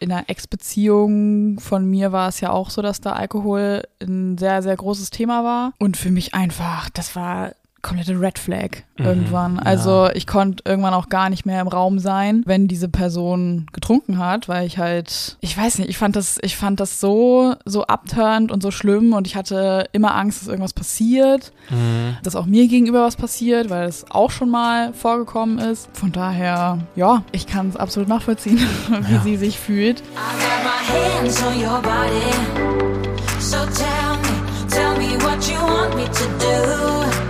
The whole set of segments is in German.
in einer Ex-Beziehung von mir war es ja auch so, dass da Alkohol ein sehr, sehr großes Thema war. Und für mich einfach, das war komplette Red Flag Mhm, irgendwann. ja. Also ich konnte irgendwann auch gar nicht mehr im Raum sein, wenn diese Person getrunken hat, weil ich halt, ich weiß nicht, ich fand das, ich fand das so, so abturnt und so schlimm und ich hatte immer Angst, dass irgendwas passiert, Mhm. dass auch mir gegenüber was passiert, weil es auch schon mal vorgekommen ist. Von daher, ja, ich kann es absolut nachvollziehen, wie Ja. sie sich fühlt. I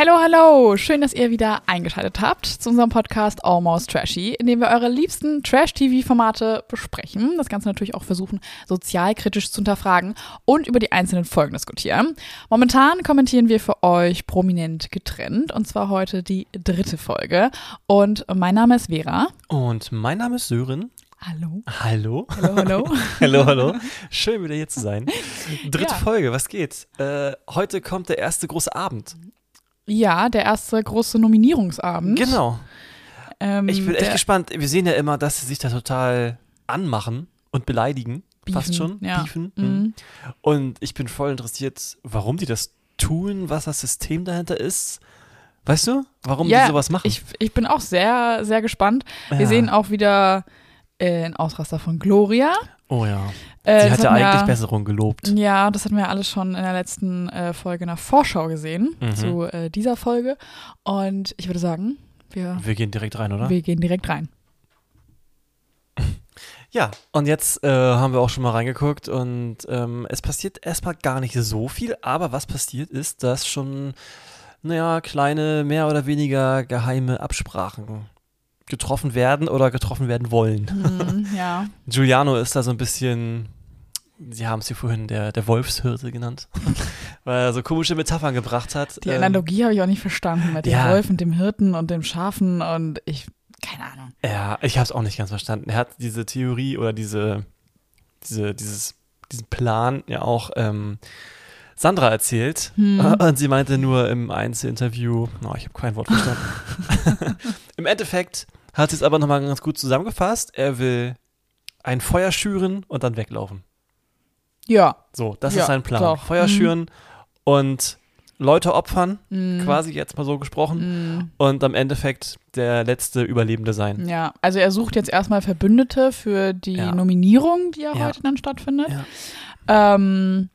Hallo, hallo! Schön, dass ihr wieder eingeschaltet habt zu unserem Podcast Almost Trashy, in dem wir eure liebsten Trash-TV-Formate besprechen. Das Ganze natürlich auch versuchen, sozialkritisch zu hinterfragen und über die einzelnen Folgen diskutieren. Momentan kommentieren wir für euch prominent getrennt und zwar heute die dritte Folge. Und mein Name ist Vera. Und mein Name ist Sören. Hallo. Hallo. Hallo, hallo. hallo, hallo. Schön wieder hier zu sein. Dritte Ja. Folge, was geht? Äh, heute kommt der erste große Abend. Ja, der erste große Nominierungsabend. Genau. Ähm, Ich bin echt gespannt. Wir sehen ja immer, dass sie sich da total anmachen und beleidigen. Fast Beefen, schon. ja. Beefen. Mhm. Und ich bin voll interessiert, warum die das tun, was das System dahinter ist. Weißt du, warum Ja, die sowas machen? Ich, ich bin auch sehr, sehr gespannt. Wir Ja. sehen auch wieder äh, einen Ausraster von Gloria. Oh ja. Äh, Sie ja eigentlich Besserung gelobt. Ja, das hatten wir alles schon in der letzten äh, Folge der Vorschau gesehen Mhm. zu äh, dieser Folge. Und ich würde sagen, wir, Wir gehen direkt rein, oder? wir gehen direkt rein. Ja, und jetzt äh, haben wir auch schon mal reingeguckt und ähm, es passiert erstmal gar nicht so viel, aber was passiert ist, dass schon, naja, kleine, mehr oder weniger geheime Absprachen getroffen werden oder getroffen werden wollen. Mhm, ja. Giuliano ist da so ein bisschen, Sie haben es hier vorhin der, der Wolfshirte genannt, weil er so komische Metaphern gebracht hat. Die Ähm, Analogie habe ich auch nicht verstanden mit dem ja. Wolf und dem Hirten und dem Schafen und ich, keine Ahnung. Ja, ich habe es auch nicht ganz verstanden. Er hat diese Theorie oder diese, diese, dieses, diesen Plan ja auch ähm, Sandra erzählt. Hm. Und sie meinte nur im Einzelinterview, oh, ich habe kein Wort verstanden. Im Endeffekt hat es aber nochmal ganz gut zusammengefasst. Er will ein Feuer schüren und dann weglaufen. Ja. So, das Ja, ist sein Plan. doch. Feuer Mhm. schüren und Leute opfern, Mhm. quasi jetzt mal so gesprochen. Mhm. Und am Endeffekt der letzte Überlebende sein. Ja, also er sucht jetzt erstmal Verbündete für die Ja. Nominierung, die ja, Ja. heute dann stattfindet. Ja. Ähm,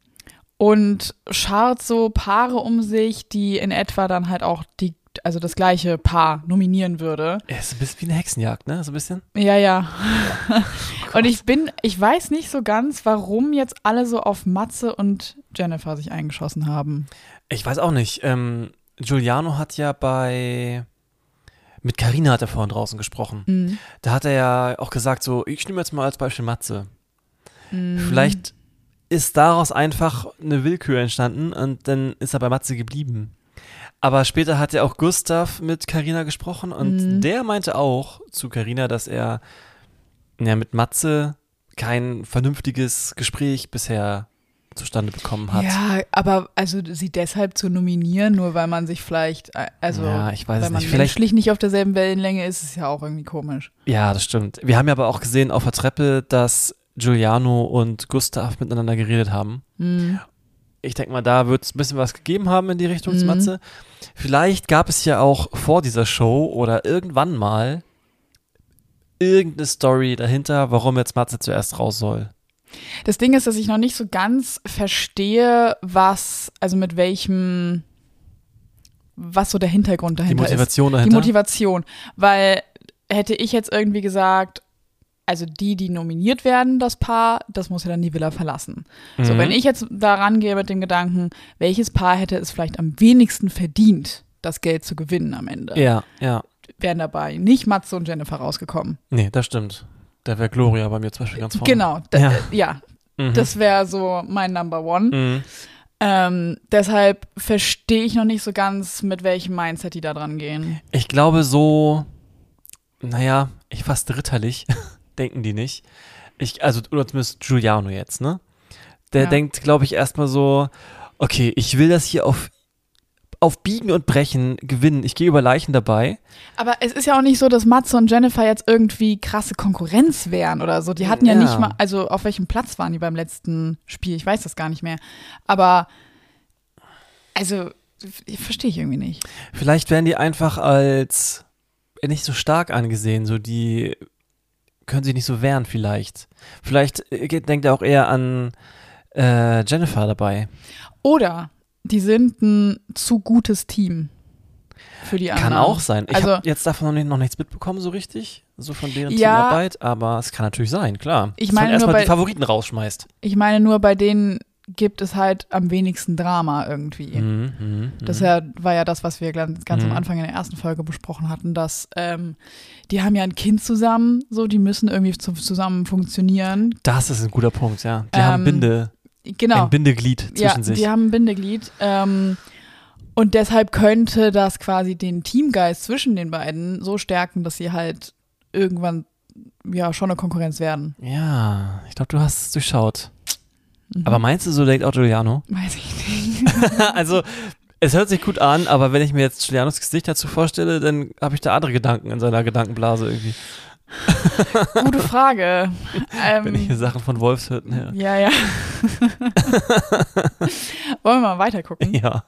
und schart so Paare um sich, die in etwa dann halt auch die, also das gleiche Paar nominieren würde. Er ist ein bisschen wie eine Hexenjagd, ne? So ein bisschen. Ja, ja. und ich bin, ich weiß nicht so ganz, warum jetzt alle so auf Matze und Jennifer sich eingeschossen haben. Ich weiß auch nicht. Ähm, Giuliano hat ja bei. Mit Carina hat er vorhin draußen gesprochen. Mhm. Da hat er ja auch gesagt, so, ich nehme jetzt mal als Beispiel Matze. Mhm. Vielleicht ist daraus einfach eine Willkür entstanden und dann ist er bei Matze geblieben. Aber später hat ja auch Gustav mit Carina gesprochen und Mhm. der meinte auch zu Carina, dass er ja, mit Matze kein vernünftiges Gespräch bisher zustande bekommen hat. Ja, aber also sie deshalb zu nominieren, nur weil man sich vielleicht, äh, also Ja, ich weiß weil man nicht. Vielleicht, menschlich nicht auf derselben Wellenlänge ist, ist ja auch irgendwie komisch. ja, das stimmt. Wir haben ja aber auch gesehen auf der Treppe, dass Giuliano und Gustav miteinander geredet haben. Mhm. Ich denke mal, da wird es ein bisschen was gegeben haben in die Richtung Mhm. Matze. Vielleicht gab es ja auch vor dieser Show oder irgendwann mal irgendeine Story dahinter, warum jetzt Matze zuerst raus soll. Das Ding ist, dass ich noch nicht so ganz verstehe, was, also mit welchem, was so der Hintergrund Die dahinter ist. Motivation Die dahinter. Motivation. Weil hätte ich jetzt irgendwie gesagt, also die, die nominiert werden, das Paar, das muss ja dann die Villa verlassen. So, Mhm. wenn ich jetzt da rangehe mit dem Gedanken, welches Paar hätte es vielleicht am wenigsten verdient, das Geld zu gewinnen am Ende, Ja, ja. wären dabei nicht Matze und Jennifer rausgekommen. Nee, das stimmt. Da wäre Gloria bei mir zum Beispiel ganz vorne. Genau, ja, ja Mhm. das wäre so mein Number One. Mhm. Ähm, deshalb verstehe ich noch nicht so ganz, mit welchem Mindset die da dran gehen. Ich glaube, so, naja, ich fast ritterlich denken die nicht. Ich, also, oder zumindest Giuliano jetzt, ne? Der Ja. denkt, glaube ich, erstmal so, okay, ich will das hier auf, auf Biegen und Brechen gewinnen. Ich gehe über Leichen dabei. Aber es ist ja auch nicht so, dass Matze und Jennifer jetzt irgendwie krasse Konkurrenz wären oder so. Die hatten ja, Ja. nicht mal, also auf welchem Platz waren die beim letzten Spiel? Ich weiß das gar nicht mehr. Aber, also, verstehe ich irgendwie nicht. Vielleicht werden die einfach als nicht so stark angesehen, so die können sich nicht so wehren vielleicht. Vielleicht äh, denkt er auch eher an äh, Jennifer dabei. Oder die sind ein zu gutes Team für die anderen. Kann auch sein. Ich Also- habe jetzt davon noch, nicht, noch nichts mitbekommen, so richtig, so von deren Ja. Teamarbeit, aber es kann natürlich sein, klar. Ich Dass man meine nur erstmal bei- die Favoriten rausschmeißt. Ich meine nur, bei denen gibt es halt am wenigsten Drama irgendwie. Mhm, mhm, mhm. Das ja, war ja das, was wir ganz, ganz Mhm. am Anfang in der ersten Folge besprochen hatten, dass ähm, die haben ja ein Kind zusammen, so die müssen irgendwie zu, zusammen funktionieren. das ist ein guter Punkt, ja. Die Ähm, haben Binde, Genau. ein Bindeglied zwischen ja, sich. die haben ein Bindeglied. Ähm, und deshalb könnte das quasi den Teamgeist zwischen den beiden so stärken, dass sie halt irgendwann ja schon eine Konkurrenz werden. Ja, ich glaube, du hast es durchschaut. Mhm. Aber meinst du, so denkt auch Giuliano? Weiß ich nicht. also, es hört sich gut an, aber wenn ich mir jetzt Giulianos Gesicht dazu vorstelle, dann habe ich da andere Gedanken in seiner Gedankenblase irgendwie. Gute Frage. Wenn ich Ähm, hier Sachen von Wolfshütten höre. ja, ja. Wollen wir mal weiter gucken? Ja.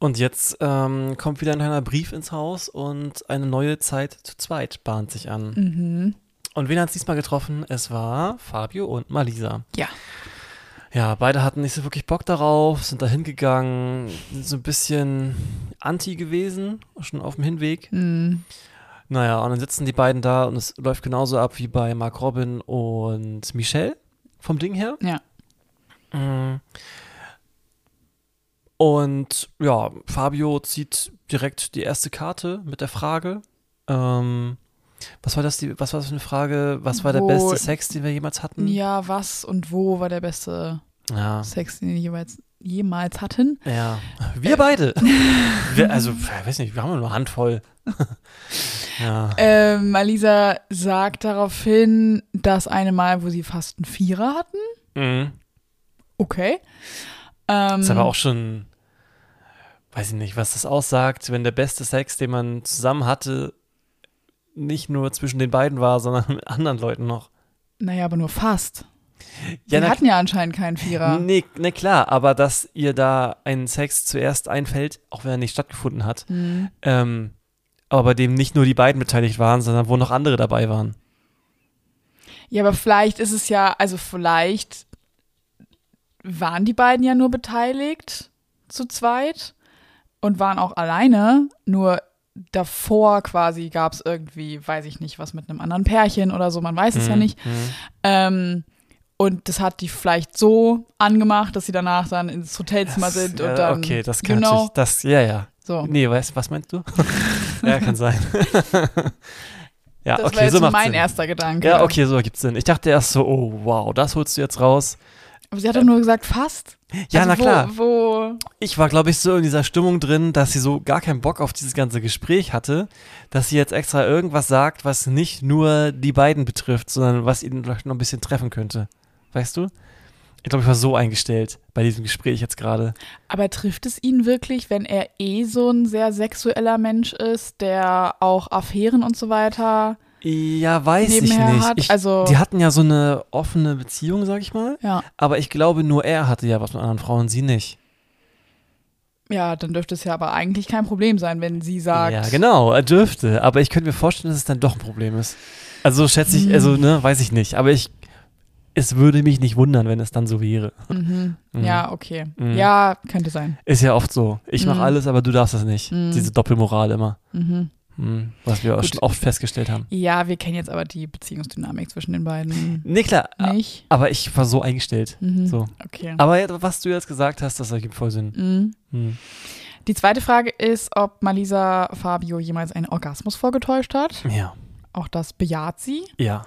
Und jetzt ähm, kommt wieder ein kleiner Brief ins Haus und eine neue Zeit zu zweit bahnt sich an. Mhm. Und wen hat es diesmal getroffen? Es war Fabio und Malisa. Ja. Ja, beide hatten nicht so wirklich Bock darauf, sind da hingegangen, sind so ein bisschen anti gewesen, schon auf dem Hinweg. Mhm. Naja, und dann sitzen die beiden da und es läuft genauso ab wie bei Mark Robin und Michelle vom Ding her. Ja. Mm. Und ja, Fabio zieht direkt die erste Karte mit der Frage. Ähm, was war das, die, was war das für eine Frage? Was war der Wo- beste Sex, den wir jemals hatten? Ja, was und wo war der beste Ja. Sex, den wir jeweils, jemals hatten? ja. Wir beide. wir, also, ich weiß nicht, wir haben nur eine Handvoll. ja. Ähm, Malisa sagt daraufhin, das eine Mal, wo sie fast einen Vierer hatten. Mhm. Okay. Ähm, Ist aber auch schon, weiß ich nicht, was das aussagt, wenn der beste Sex, den man zusammen hatte, nicht nur zwischen den beiden war, sondern mit anderen Leuten noch. Naja, aber nur fast. Ja, na- hatten ja anscheinend keinen Vierer. Nee, nee, klar, aber dass ihr da ein Sex zuerst einfällt, auch wenn er nicht stattgefunden hat, Hm. ähm, aber bei dem nicht nur die beiden beteiligt waren, sondern wo noch andere dabei waren. Ja, aber vielleicht ist es ja, also vielleicht waren die beiden ja nur beteiligt zu zweit und waren auch alleine, nur davor quasi gab es irgendwie, weiß ich nicht, was mit einem anderen Pärchen oder so, man weiß es ja Mhm, nicht. mhm. Ähm, und das hat die vielleicht so angemacht, dass sie danach dann ins Hotelzimmer Das- sind und dann, Okay, das kann know, natürlich, das, ja, ja. so. Nee, weißt, was meinst du? ja, kann sein. ja, Das okay, war jetzt so mein Sinn. erster Gedanke. Ja, okay, so ergibt Sinn. Ich dachte erst so, oh, wow, das holst du jetzt raus. Aber sie hat doch nur gesagt, fast. Ja, also na klar. Wo, wo Ich war, glaube ich, so in dieser Stimmung drin, dass sie so gar keinen Bock auf dieses ganze Gespräch hatte, dass sie jetzt extra irgendwas sagt, was nicht nur die beiden betrifft, sondern was ihn vielleicht noch ein bisschen treffen könnte. Weißt du? Ich glaube, ich war so eingestellt bei diesem Gespräch jetzt gerade. Aber trifft es ihn wirklich, wenn er eh so ein sehr sexueller Mensch ist, der auch Affären und so weiter? Ja, weiß ich nicht. hat, ich, also- die hatten ja so eine offene Beziehung, sag ich mal. Ja. Aber ich glaube, nur er hatte ja was mit anderen Frauen, sie nicht. Ja, dann dürfte es ja aber eigentlich kein Problem sein, wenn sie sagt. Ja, genau, er dürfte. Aber ich könnte mir vorstellen, dass es dann doch ein Problem ist. Also schätze ich, Hm. also, ne, weiß ich nicht. Aber ich, es würde mich nicht wundern, wenn es dann so wäre. Mhm. Mhm. Ja, okay. Mhm. Ja, könnte sein. Ist ja oft so. Ich mache Mhm. alles, aber du darfst das nicht. Mhm. Diese Doppelmoral immer. Mhm. Mhm. Was wir auch Gut. schon oft festgestellt haben. Ja, wir kennen jetzt aber die Beziehungsdynamik zwischen den beiden Nee, klar. nicht. Aber ich war so eingestellt. Mhm. So. Okay. Aber was du jetzt gesagt hast, das ergibt voll Sinn. Mhm. Mhm. Die zweite Frage ist, ob Malisa Fabio jemals einen Orgasmus vorgetäuscht hat. Ja. Auch das bejaht sie. Ja.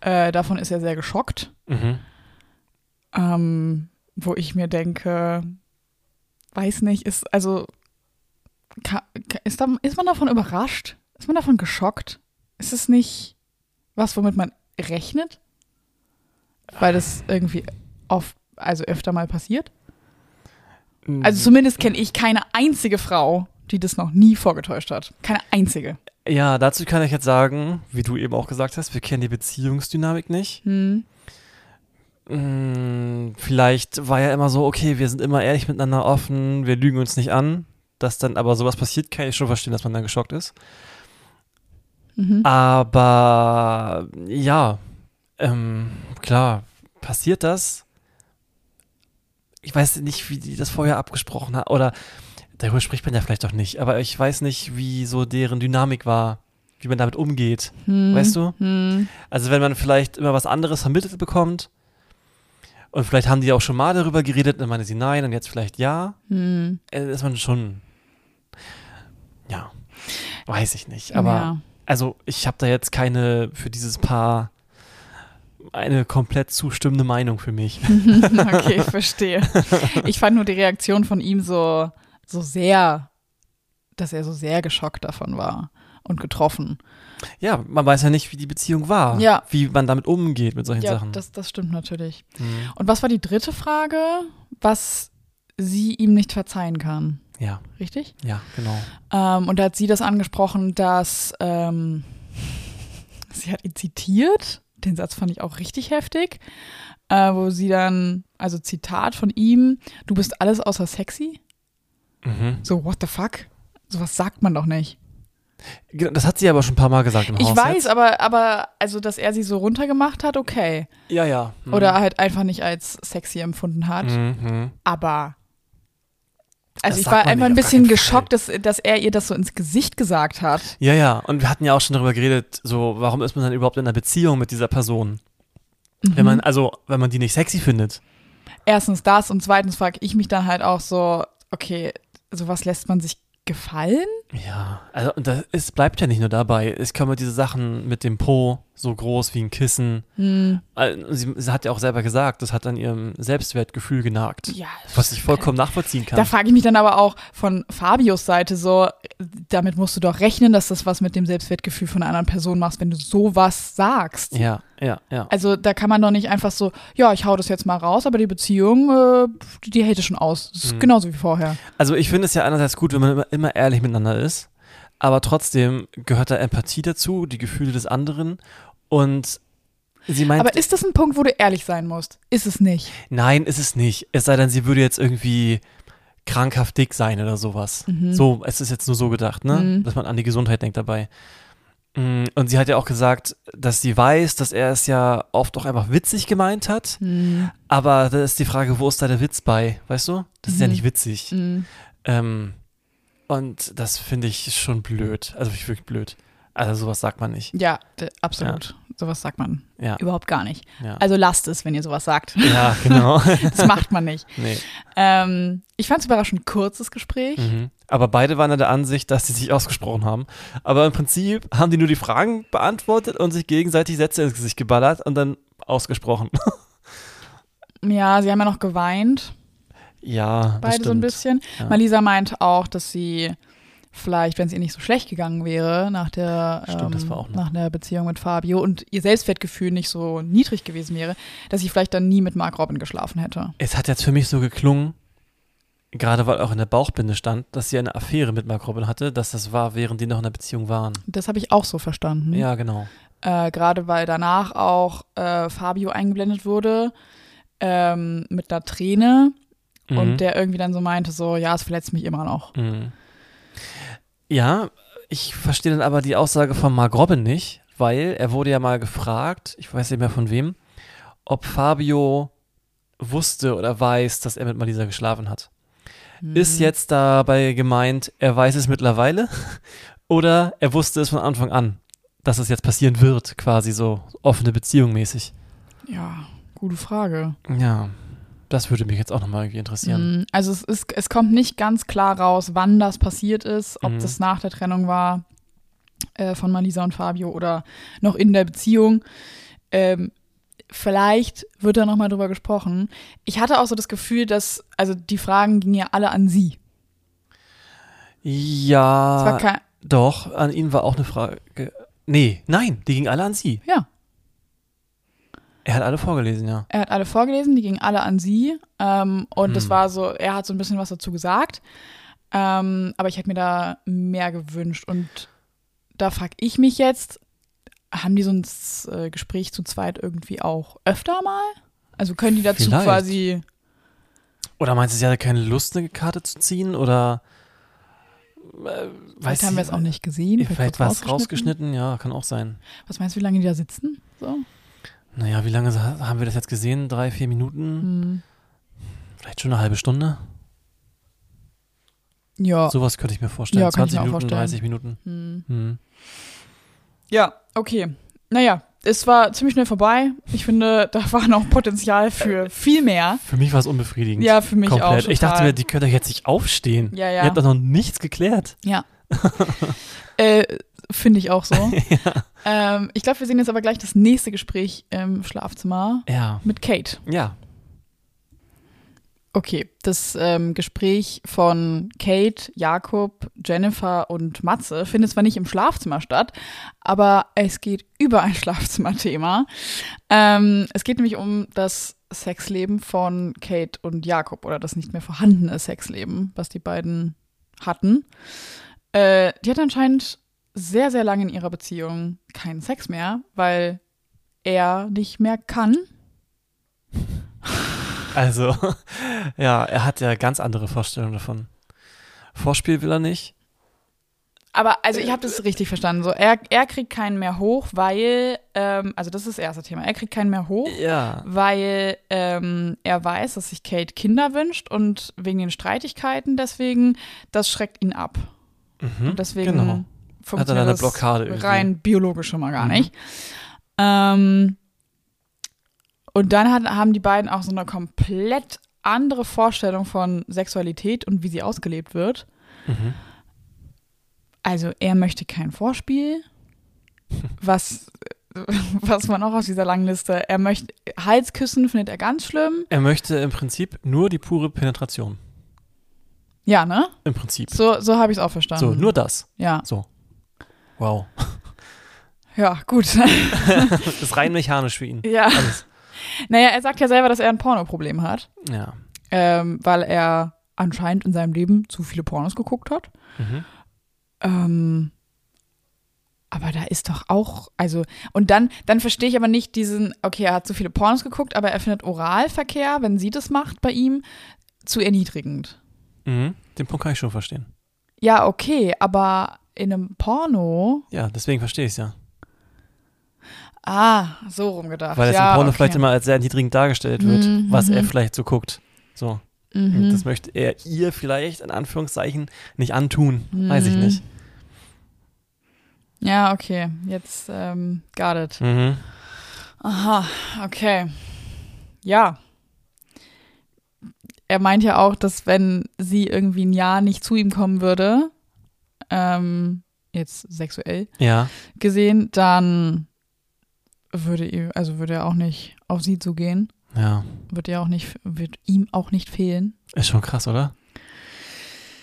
Äh, davon ist er sehr geschockt. Mhm. ähm, wo ich mir denke, weiß nicht, ist also ist, da, ist man davon überrascht? Ist man davon geschockt? Ist es nicht, was, womit man rechnet? Weil das irgendwie oft, also öfter mal passiert? Also zumindest kenne ich keine einzige Frau, die das noch nie vorgetäuscht hat. Keine einzige. Ja, dazu kann ich jetzt sagen, wie du eben auch gesagt hast, wir kennen die Beziehungsdynamik nicht. Hm. Mm, Vielleicht war ja immer so, okay, wir sind immer ehrlich miteinander offen, wir lügen uns nicht an. Dass dann aber sowas passiert, kann ich schon verstehen, dass man dann geschockt ist. Mhm. Aber ja, ähm, klar, passiert das. Ich weiß nicht, wie die das vorher abgesprochen hat. Oder darüber spricht man ja vielleicht doch nicht. Aber ich weiß nicht, wie so deren Dynamik war, wie man damit umgeht. Hm. Weißt du? Hm. Also wenn man vielleicht immer was anderes vermittelt bekommt und vielleicht haben die auch schon mal darüber geredet, dann meine sie nein und jetzt vielleicht ja, Hm. äh, ist man schon, ja, weiß ich nicht. Aber ja. also ich habe da jetzt keine für dieses Paar eine komplett zustimmende Meinung für mich. okay, verstehe. Ich fand nur die Reaktion von ihm so, so sehr, dass er so sehr geschockt davon war und getroffen. Ja, man weiß ja nicht, wie die Beziehung war, Ja. wie man damit umgeht mit solchen Ja, Sachen. das, das stimmt natürlich. Mhm. Und was war die dritte Frage? Was sie ihm nicht verzeihen kann. Ja, Richtig? ja, genau. Ähm, und da hat sie das angesprochen, dass ähm, sie hat ihn zitiert. Den Satz fand ich auch richtig heftig. Äh, wo sie dann, also Zitat von ihm, du bist alles außer sexy. Mhm. So, what the fuck? Sowas sagt man doch nicht. Genau, Das hat sie aber schon ein paar Mal gesagt im Ich Haus weiß, jetzt. aber, aber, also, dass er sie so runtergemacht hat, okay. Ja, ja. Mhm. Oder halt einfach nicht als sexy empfunden hat. Mhm. Aber. Also, Das ich war einfach ein bisschen geschockt, dass, dass er ihr das so ins Gesicht gesagt hat. Ja, ja. Und wir hatten ja auch schon darüber geredet, so, warum ist man dann überhaupt in einer Beziehung mit dieser Person? Wenn Mhm. man, also, wenn man die nicht sexy findet. Erstens das und zweitens frage ich mich dann halt auch so, okay, sowas lässt man sich gefallen? Ja, also, und das, es bleibt ja nicht nur dabei. Es kommen diese Sachen mit dem Po, so groß wie ein Kissen. Hm, Also, Sie, sie hat ja auch selber gesagt, das hat an ihrem Selbstwertgefühl genagt. ja. Was ich vollkommen nachvollziehen kann. Da frage ich mich dann aber auch von Fabios Seite so, damit musst du doch rechnen, dass das was mit dem Selbstwertgefühl von einer anderen Person machst, wenn du sowas sagst. ja, ja, ja. Also da kann man doch nicht einfach so, ja, ich hau das jetzt mal raus, aber die Beziehung, äh, die hält es schon aus. Das ist Mhm. genauso wie vorher. Also ich finde es ja einerseits gut, wenn man immer, immer ehrlich miteinander ist, aber trotzdem gehört da Empathie dazu, die Gefühle des anderen und sie meint, Aber ist das ein Punkt, wo du ehrlich sein musst? Ist es nicht. nein, ist es nicht. Es sei denn, sie würde jetzt irgendwie krankhaft dick sein oder sowas. Mhm. So, es ist jetzt nur so gedacht, ne? Mhm. Dass man an die Gesundheit denkt dabei. Mm, Und sie hat ja auch gesagt, dass sie weiß, dass er es ja oft auch einfach witzig gemeint hat. Mhm. Aber da ist die Frage, wo ist da der Witz bei? Weißt du? Das ist ja Mhm. nicht witzig. Mhm. Ähm, und das finde ich schon blöd. Also wirklich wirklich blöd. Also sowas sagt man nicht. Ja, absolut. Sowas sagt man Ja, überhaupt gar nicht. ja. Also lasst es, wenn ihr sowas sagt. ja genau. Das macht man nicht. nee. Ähm, ich fand es überraschend kurzes Gespräch. Mhm. Aber beide waren ja der Ansicht, dass sie sich ausgesprochen haben. Aber im Prinzip haben die nur die Fragen beantwortet und sich gegenseitig Sätze ins Gesicht geballert und dann ausgesprochen. Ja, sie haben ja noch geweint, ja, beide so ein bisschen. Ja. Malisa meint auch, dass sie vielleicht, wenn es ihr nicht so schlecht gegangen wäre nach der, Stimmt, ähm, nach der Beziehung mit Fabio und ihr Selbstwertgefühl nicht so niedrig gewesen wäre, dass sie vielleicht dann nie mit Mark Robin geschlafen hätte. Es hat jetzt für mich so geklungen, gerade weil auch in der Bauchbinde stand, dass sie eine Affäre mit Mark Robin hatte, dass das war, während die noch in einer Beziehung waren. Das habe ich auch so verstanden. Ja, genau. Äh, Gerade weil danach auch äh, Fabio eingeblendet wurde ähm, mit einer Träne Mhm. und der irgendwie dann so meinte, so, ja, es verletzt mich immer noch. Mhm. Ja, ich verstehe dann aber die Aussage von Mark Robin nicht, weil er wurde ja mal gefragt, ich weiß nicht mehr von wem, ob Fabio wusste oder weiß, dass er mit Malisa geschlafen hat. Mhm. Ist jetzt dabei gemeint, er weiß es mittlerweile oder er wusste es von Anfang an, dass es jetzt passieren wird, quasi so offene Beziehung mäßig. Ja, gute Frage. Ja, das würde mich jetzt auch nochmal irgendwie interessieren. Mm, Also es, ist, es kommt nicht ganz klar raus, wann das passiert ist, ob Mhm. das nach der Trennung war äh, von Malisa und Fabio oder noch in der Beziehung. Ähm, vielleicht wird da nochmal drüber gesprochen. Ich hatte auch so das Gefühl, dass, also die Fragen gingen ja alle an sie. Ja, doch, an ihn war auch eine Frage. Nee, nein, die gingen alle an sie. Ja. Er hat alle vorgelesen, ja. Er hat alle vorgelesen, die gingen alle an sie. Ähm, und es Hm. war so, er hat so ein bisschen was dazu gesagt. Ähm, aber ich hätte mir da mehr gewünscht. Und da frage ich mich jetzt, haben die so ein äh, Gespräch zu zweit irgendwie auch öfter mal? Also können die dazu Vielleicht. quasi. Oder meinst du, sie hatte keine Lust, eine Karte zu ziehen? Oder äh, Vielleicht weiß haben wir es auch nicht gesehen. Vielleicht wird's war es rausgeschnitten, ja, kann auch sein. Was meinst du, wie lange die da sitzen? So? Naja, wie lange haben wir das jetzt gesehen? Drei, vier Minuten? Hm. Vielleicht schon eine halbe Stunde? Ja. Sowas könnte ich mir vorstellen. Ja, kann ich 20 mir Minuten, vorstellen. 30 Minuten. Hm. Hm. Ja, okay. Naja, es war ziemlich schnell vorbei. Ich finde, da war noch Potenzial für viel mehr. Für mich war es unbefriedigend. Ja, für mich Komplett. auch. Ich dachte total. mir, die könnt doch jetzt nicht aufstehen. Ja, Ihr ja. habt doch noch nichts geklärt. Ja. äh, Finde ich auch so. ähm, ich glaube, wir sehen jetzt aber gleich das nächste Gespräch im Schlafzimmer Ja. mit Kate. Ja. Okay, das ähm, Gespräch von Kate, Jakob, Jennifer und Matze findet zwar nicht im Schlafzimmer statt, aber es geht über ein Schlafzimmerthema. Ähm, es geht nämlich um das Sexleben von Kate und Jakob oder das nicht mehr vorhandene Sexleben, was die beiden hatten. Äh, die hatten anscheinend sehr, sehr lange in ihrer Beziehung keinen Sex mehr, weil er nicht mehr kann. Also, ja, er hat ja ganz andere Vorstellungen davon. Vorspiel will er nicht. Aber also ich habe das richtig verstanden. So, er, er kriegt keinen mehr hoch, weil, ähm, also das ist das erste Thema. Er kriegt keinen mehr hoch, Ja. weil ähm, er weiß, dass sich Kate Kinder wünscht und wegen den Streitigkeiten deswegen, das schreckt ihn ab. Mhm. Und deswegen genau. Hat er funktioniert eine das Blockade irgendwie. rein biologisch schon mal gar Mhm. nicht. Ähm, und dann hat, haben die beiden auch so eine komplett andere Vorstellung von Sexualität und wie sie ausgelebt wird. Mhm. Also er möchte kein Vorspiel, was, was man auch aus dieser langen Liste, er möchte Halsküssen findet er ganz schlimm. Er möchte im Prinzip nur die pure Penetration. Ja, ne? Im Prinzip. So, so habe ich es auch verstanden. So, nur das. Ja, So. Wow. ja, gut. Das ist rein mechanisch für ihn. ja. Alles. Naja, er sagt ja selber, dass er ein Pornoproblem hat, Ja. ähm, weil er anscheinend in seinem Leben zu viele Pornos geguckt hat. Mhm. Ähm, aber da ist doch auch, also, und dann, dann verstehe ich aber nicht diesen, okay, er hat zu viele Pornos geguckt, aber er findet Oralverkehr, wenn sie das macht bei ihm, zu erniedrigend. Mhm. Den Punkt kann ich schon verstehen. Ja, okay, aber in einem Porno, Ja, deswegen verstehe ich es ja. ah, so rumgedacht. Weil es ja, im Porno okay. vielleicht immer als sehr niedrigend dargestellt wird, Mhm, was er mhm. vielleicht so guckt. So. Mhm. Das möchte er ihr vielleicht in Anführungszeichen nicht antun. Weiß ich Mhm. nicht. Ja, okay, jetzt ähm, got it. Mhm. Aha, okay. Ja. Er meint ja auch, dass wenn sie irgendwie ein Jahr nicht zu ihm kommen würde, ähm, jetzt sexuell Ja. gesehen, dann würde ihm, also würde er auch nicht auf sie zugehen, Ja. wird ihr auch nicht, wird ihm auch nicht fehlen. Ist schon krass, oder?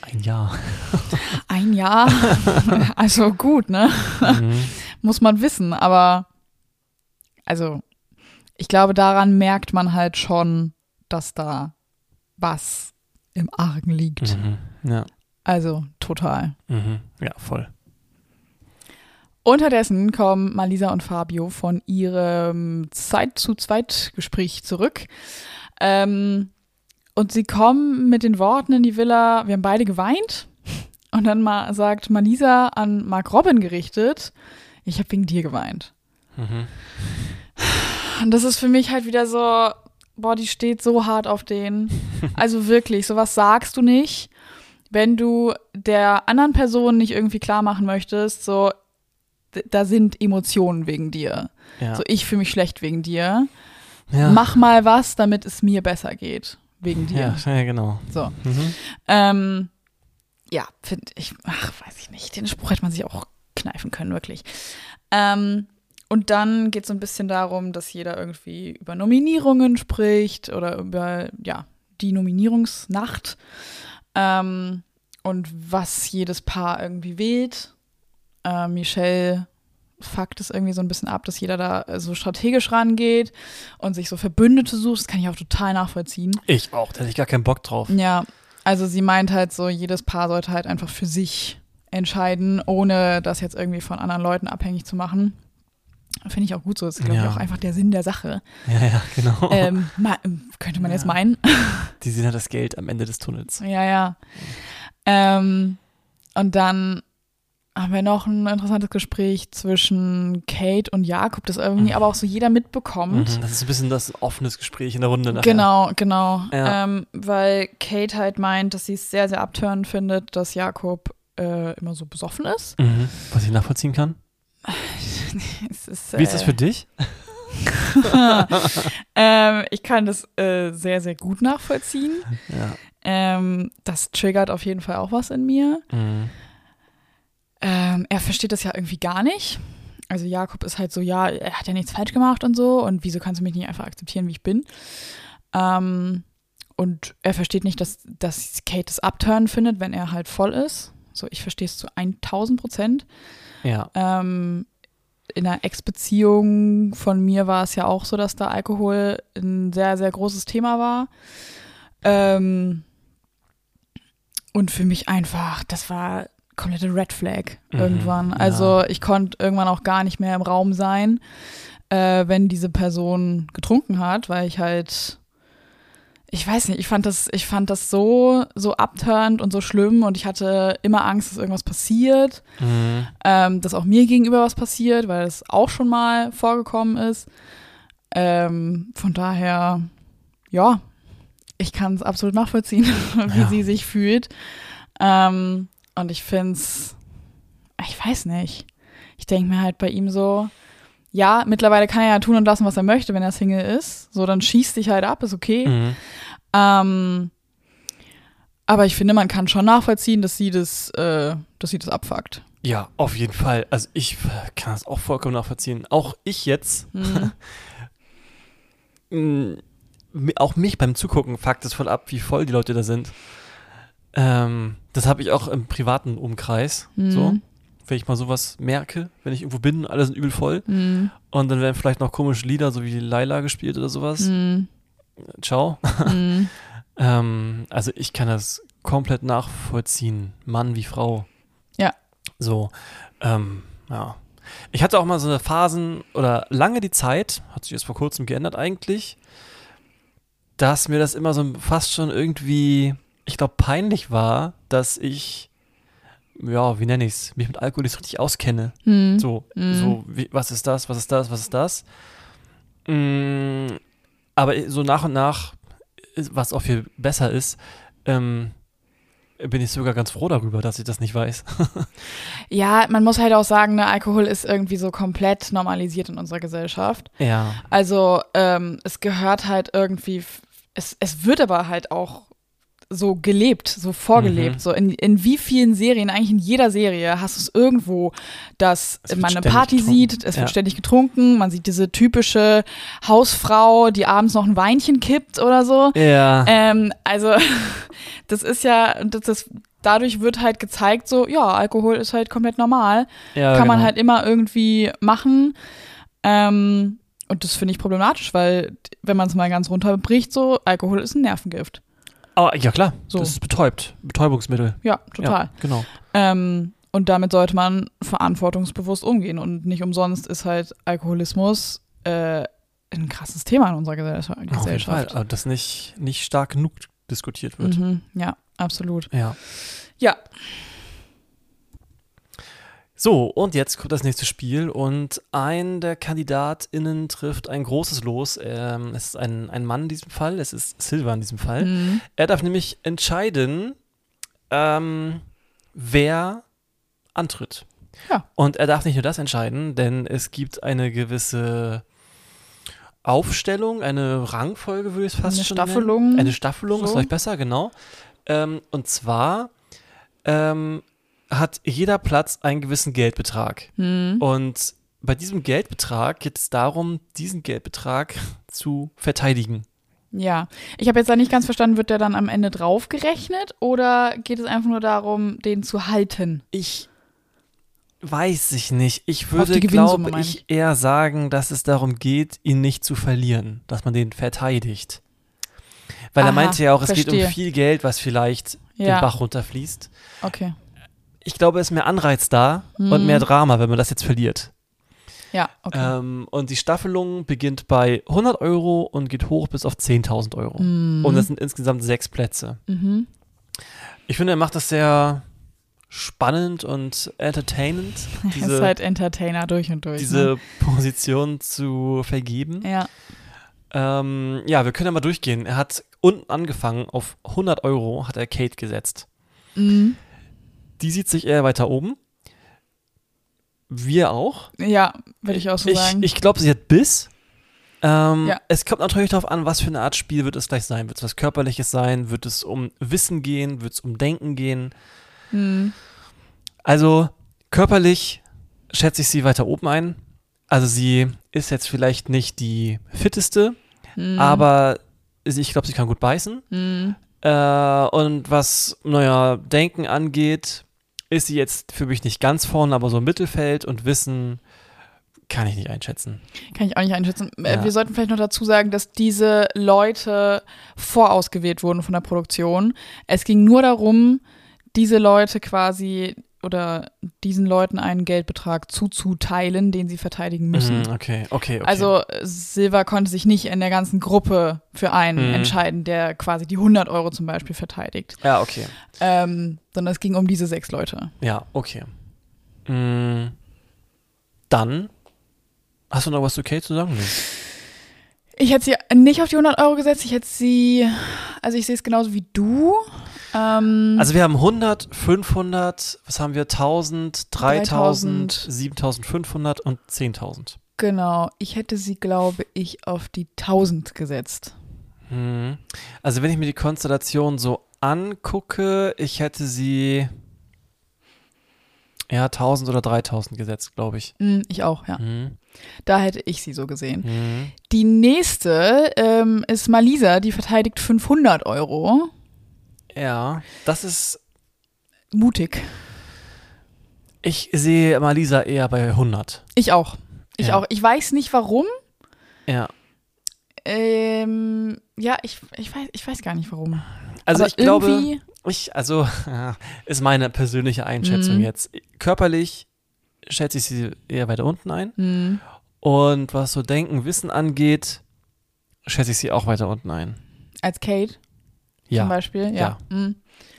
Ein Jahr. Ein Jahr, also gut, ne? mhm. Muss man wissen, aber also ich glaube, daran merkt man halt schon, dass da was im Argen liegt. Mhm. Ja. Also total. Mhm. Ja, voll. Unterdessen kommen Malisa und Fabio von ihrem Zeit zu Zweit Gespräch zurück. Ähm, und sie kommen mit den Worten in die Villa, wir haben beide geweint. Und dann mal sagt Malisa an Mark Robin gerichtet, ich habe wegen dir geweint. Mhm. Und das ist für mich halt wieder so, boah, die steht so hart auf den. Also wirklich, sowas sagst du nicht, wenn du der anderen Person nicht irgendwie klar machen möchtest, so, da sind Emotionen wegen dir. Ja. So, ich fühle mich schlecht wegen dir. ja. Mach mal was, damit es mir besser geht. Wegen dir. Ja, ja, genau. So. Mhm. Ähm, ja, finde ich, ach, weiß ich nicht. Den Spruch hätte man sich auch kneifen können, wirklich. Ähm, und dann geht es so ein bisschen darum, dass jeder irgendwie über Nominierungen spricht oder über, ja, die Nominierungsnacht ähm, und was jedes Paar irgendwie wählt. Äh, Michelle fuckt es irgendwie so ein bisschen ab, dass jeder da äh, so strategisch rangeht und sich so Verbündete sucht. Das kann ich auch total nachvollziehen. Ich auch, da hätte ich gar keinen Bock drauf. Ja, also sie meint halt so, jedes Paar sollte halt einfach für sich entscheiden, ohne das jetzt irgendwie von anderen Leuten abhängig zu machen. Finde ich auch gut so. Das ist, glaube ich, Ja. auch einfach der Sinn der Sache. Ja, ja, genau. Ähm, ma- könnte man jetzt meinen. Die sehen ja das Geld am Ende des Tunnels. Ja, ja. Ähm, und dann haben wir noch ein interessantes Gespräch zwischen Kate und Jakob, das irgendwie aber auch so jeder mitbekommt. Mhm, Das ist ein bisschen das offenes Gespräch in der Runde nachher. Genau, genau. Ja. Ähm, weil Kate halt meint, dass sie es sehr, sehr abtörend findet, dass Jakob äh, immer so besoffen ist. Mhm. Was ich nachvollziehen kann. Ist, Wie ist das äh, für dich? ähm, ich kann das äh, sehr, sehr gut nachvollziehen. Ja. Ähm, das triggert auf jeden Fall auch was in mir. Mhm. Ähm, er versteht das ja irgendwie gar nicht. Also Jakob ist halt so, ja, er hat ja nichts falsch gemacht und so und wieso kannst du mich nicht einfach akzeptieren, wie ich bin? Ähm, und er versteht nicht, dass, dass Kate es abturnen findet, wenn er halt voll ist. So, ich verstehe es zu 1000 Prozent. Ja. Ähm, in einer Ex-Beziehung von mir war es ja auch so, dass da Alkohol ein sehr, sehr großes Thema war. Ähm, und für mich einfach, das war komplette Red Flag Mhm, irgendwann. ja. Also ich konnte irgendwann auch gar nicht mehr im Raum sein, äh, wenn diese Person getrunken hat, weil ich halt, ich weiß nicht, ich fand das, ich fand das so, so abturnt und so schlimm und ich hatte immer Angst, dass irgendwas passiert Mhm. ähm, dass auch mir gegenüber was passiert, weil es auch schon mal vorgekommen ist. Ähm, von daher, ja, ich kann es absolut nachvollziehen, wie Ja. sie sich fühlt. Ähm, und ich finde es, ich weiß nicht. Ich denke mir halt bei ihm so, ja, mittlerweile kann er ja tun und lassen, was er möchte, wenn er Single ist. So, dann schießt dich halt ab, ist okay. Mhm. Ähm, aber ich finde, man kann schon nachvollziehen, dass sie das, äh, dass sie das abfuckt. Ja, auf jeden Fall. Also ich kann das auch vollkommen nachvollziehen. Auch ich jetzt, Mhm. mh, mi- auch mich beim Zugucken fuckt es voll ab, wie voll die Leute da sind. Ähm, das habe ich auch im privaten Umkreis. So, Mhm. Wenn ich mal sowas merke, wenn ich irgendwo bin, alle sind übel voll. Mhm. Und dann werden vielleicht noch komische Lieder, so wie Laila gespielt oder sowas. Mhm. Ciao. Mhm. Ähm, also ich kann das komplett nachvollziehen, Mann wie Frau. Ja. So, ähm, ja. Ich hatte auch mal so eine Phasen oder lange die Zeit, hat sich jetzt vor kurzem geändert eigentlich, dass mir das immer so fast schon irgendwie, ich glaube, peinlich war, dass ich, ja, wie nenne ich es, mich mit Alkohol nicht richtig auskenne. Mhm. So, Mhm. so wie, was ist das, was ist das, was ist das? Mm, aber so nach und nach, was auch viel besser ist, ähm, bin ich sogar ganz froh darüber, dass ich das nicht weiß. Ja, man muss halt auch sagen, ne, Alkohol ist irgendwie so komplett normalisiert in unserer Gesellschaft. Ja. Also ähm, es gehört halt irgendwie, es, es wird aber halt auch so gelebt, so vorgelebt. Mhm. So in, in wie vielen Serien, eigentlich in jeder Serie hast du es irgendwo, dass wird man eine Party getrunken. sieht, es wird Ja. ständig getrunken, man sieht diese typische Hausfrau, die abends noch ein Weinchen kippt oder so. Ja. Ähm, also, das ist ja, das, das, dadurch wird halt gezeigt, so, ja, Alkohol ist halt komplett normal. ja, Kann man genau. halt immer irgendwie machen. Ähm, und das finde ich problematisch, weil, wenn man es mal ganz runterbricht, so, Alkohol ist ein Nervengift. Oh, ja, klar. So. Das ist betäubt. Betäubungsmittel. Ja, total. Ja, genau. Ähm, und damit sollte man verantwortungsbewusst umgehen. Und nicht umsonst ist halt Alkoholismus äh, ein krasses Thema in unserer Gesellschaft. Auf jeden Fall. Aber das nicht, nicht stark genug diskutiert wird. Mhm, ja, absolut. Ja. Ja, So, und jetzt kommt das nächste Spiel und ein der KandidatInnen trifft ein großes Los. Ähm, es ist ein, ein Mann in diesem Fall, es ist Silva in diesem Fall. mhm. Er darf nämlich entscheiden, ähm, wer antritt. Ja. Und er darf nicht nur das entscheiden, denn es gibt eine gewisse Aufstellung, eine Rangfolge, würde ich es fast Eine schon Staffelung, nennen. Eine Staffelung, ist so. vielleicht besser, genau. Ähm, und zwar ähm, hat jeder Platz einen gewissen Geldbetrag. Mhm. Und bei diesem Geldbetrag geht es darum, diesen Geldbetrag zu verteidigen. Ja, ich habe jetzt da nicht ganz verstanden, wird der dann am Ende draufgerechnet oder geht es einfach nur darum, den zu halten? Ich Weiß ich nicht. Ich würde, glaube ich, eher sagen, dass es darum geht, ihn nicht zu verlieren, dass man den verteidigt. Weil er Aha, meinte ja auch, es geht verstehe. um viel Geld, was vielleicht Ja. den Bach runterfließt. Okay. Ich glaube, es ist mehr Anreiz da und Mhm. mehr Drama, wenn man das jetzt verliert. Ja, okay. Ähm, und die Staffelung beginnt bei 100 Euro und geht hoch bis auf 10.000 Euro. Mhm. Und das sind insgesamt sechs Plätze. mhm. Ich finde, er macht das sehr spannend und entertainend, er ist diese, halt Entertainer durch und durch. diese Position zu vergeben. ne? Ja. Ähm, ja, wir können ja mal durchgehen. Er hat unten angefangen, auf 100 Euro hat er Kate gesetzt. Mhm. Die sieht sich eher weiter oben. Wir auch. Ja, würde ich auch so ich sagen. ich glaube, sie hat Biss. Ähm, Ja. Es kommt natürlich darauf an, was für eine Art Spiel wird es gleich sein. Wird es was Körperliches sein? Wird es um Wissen gehen? Wird es um Denken gehen? Mhm. Also körperlich schätze ich sie weiter oben ein. Also sie ist jetzt vielleicht nicht die fitteste, Mhm. aber ich glaube, sie kann gut beißen. Mhm. Äh, und was, naja, Denken angeht, ist sie jetzt für mich nicht ganz vorne, aber so im Mittelfeld und Wissen kann ich nicht einschätzen. Kann ich auch nicht einschätzen. Äh, Ja. Wir sollten vielleicht noch dazu sagen, dass diese Leute vorausgewählt wurden von der Produktion. Es ging nur darum, diese Leute quasi oder diesen Leuten einen Geldbetrag zuzuteilen, den sie verteidigen müssen. Mhm, okay, okay, okay. Also äh, Silva konnte sich nicht in der ganzen Gruppe für einen Mhm. entscheiden, der quasi die 100 Euro zum Beispiel verteidigt, ja, okay. ähm, sondern es ging um diese sechs Leute. Ja, okay. Mm, dann hast du noch was zu Kate zu sagen? Nee. Ich hätte sie nicht auf die 100 Euro gesetzt, ich hätte sie, also ich sehe es genauso wie du. Ähm, Also wir haben 100, 500, was haben wir? 1000, 3000, 3000. 7500 und 10.000. genau, ich hätte sie, glaube ich, auf die 1000 gesetzt. Mhm. Also wenn ich mir die Konstellation so angucke, ich hätte sie ja 1000 oder 3000 gesetzt, glaube ich. Hm, ich auch, ja. Mhm. Da hätte ich sie so gesehen. Mhm. Die nächste ähm, ist Malisa, die verteidigt 500 Euro. Ja, das ist, Mutig. ich sehe Malisa eher bei 100. Ich auch. Ich Ja. auch. Ich weiß nicht warum. Ja. Ähm, ja, ich, ich, weiß, ich weiß gar nicht warum. Also Aber ich glaube, ich, also ist meine persönliche Einschätzung Mhm. jetzt. Körperlich schätze ich sie eher weiter unten ein. Hm, Und was so Denken, Wissen angeht, schätze ich sie auch weiter unten ein. als Kate zum Ja. Beispiel. Ja. Ja. Hm,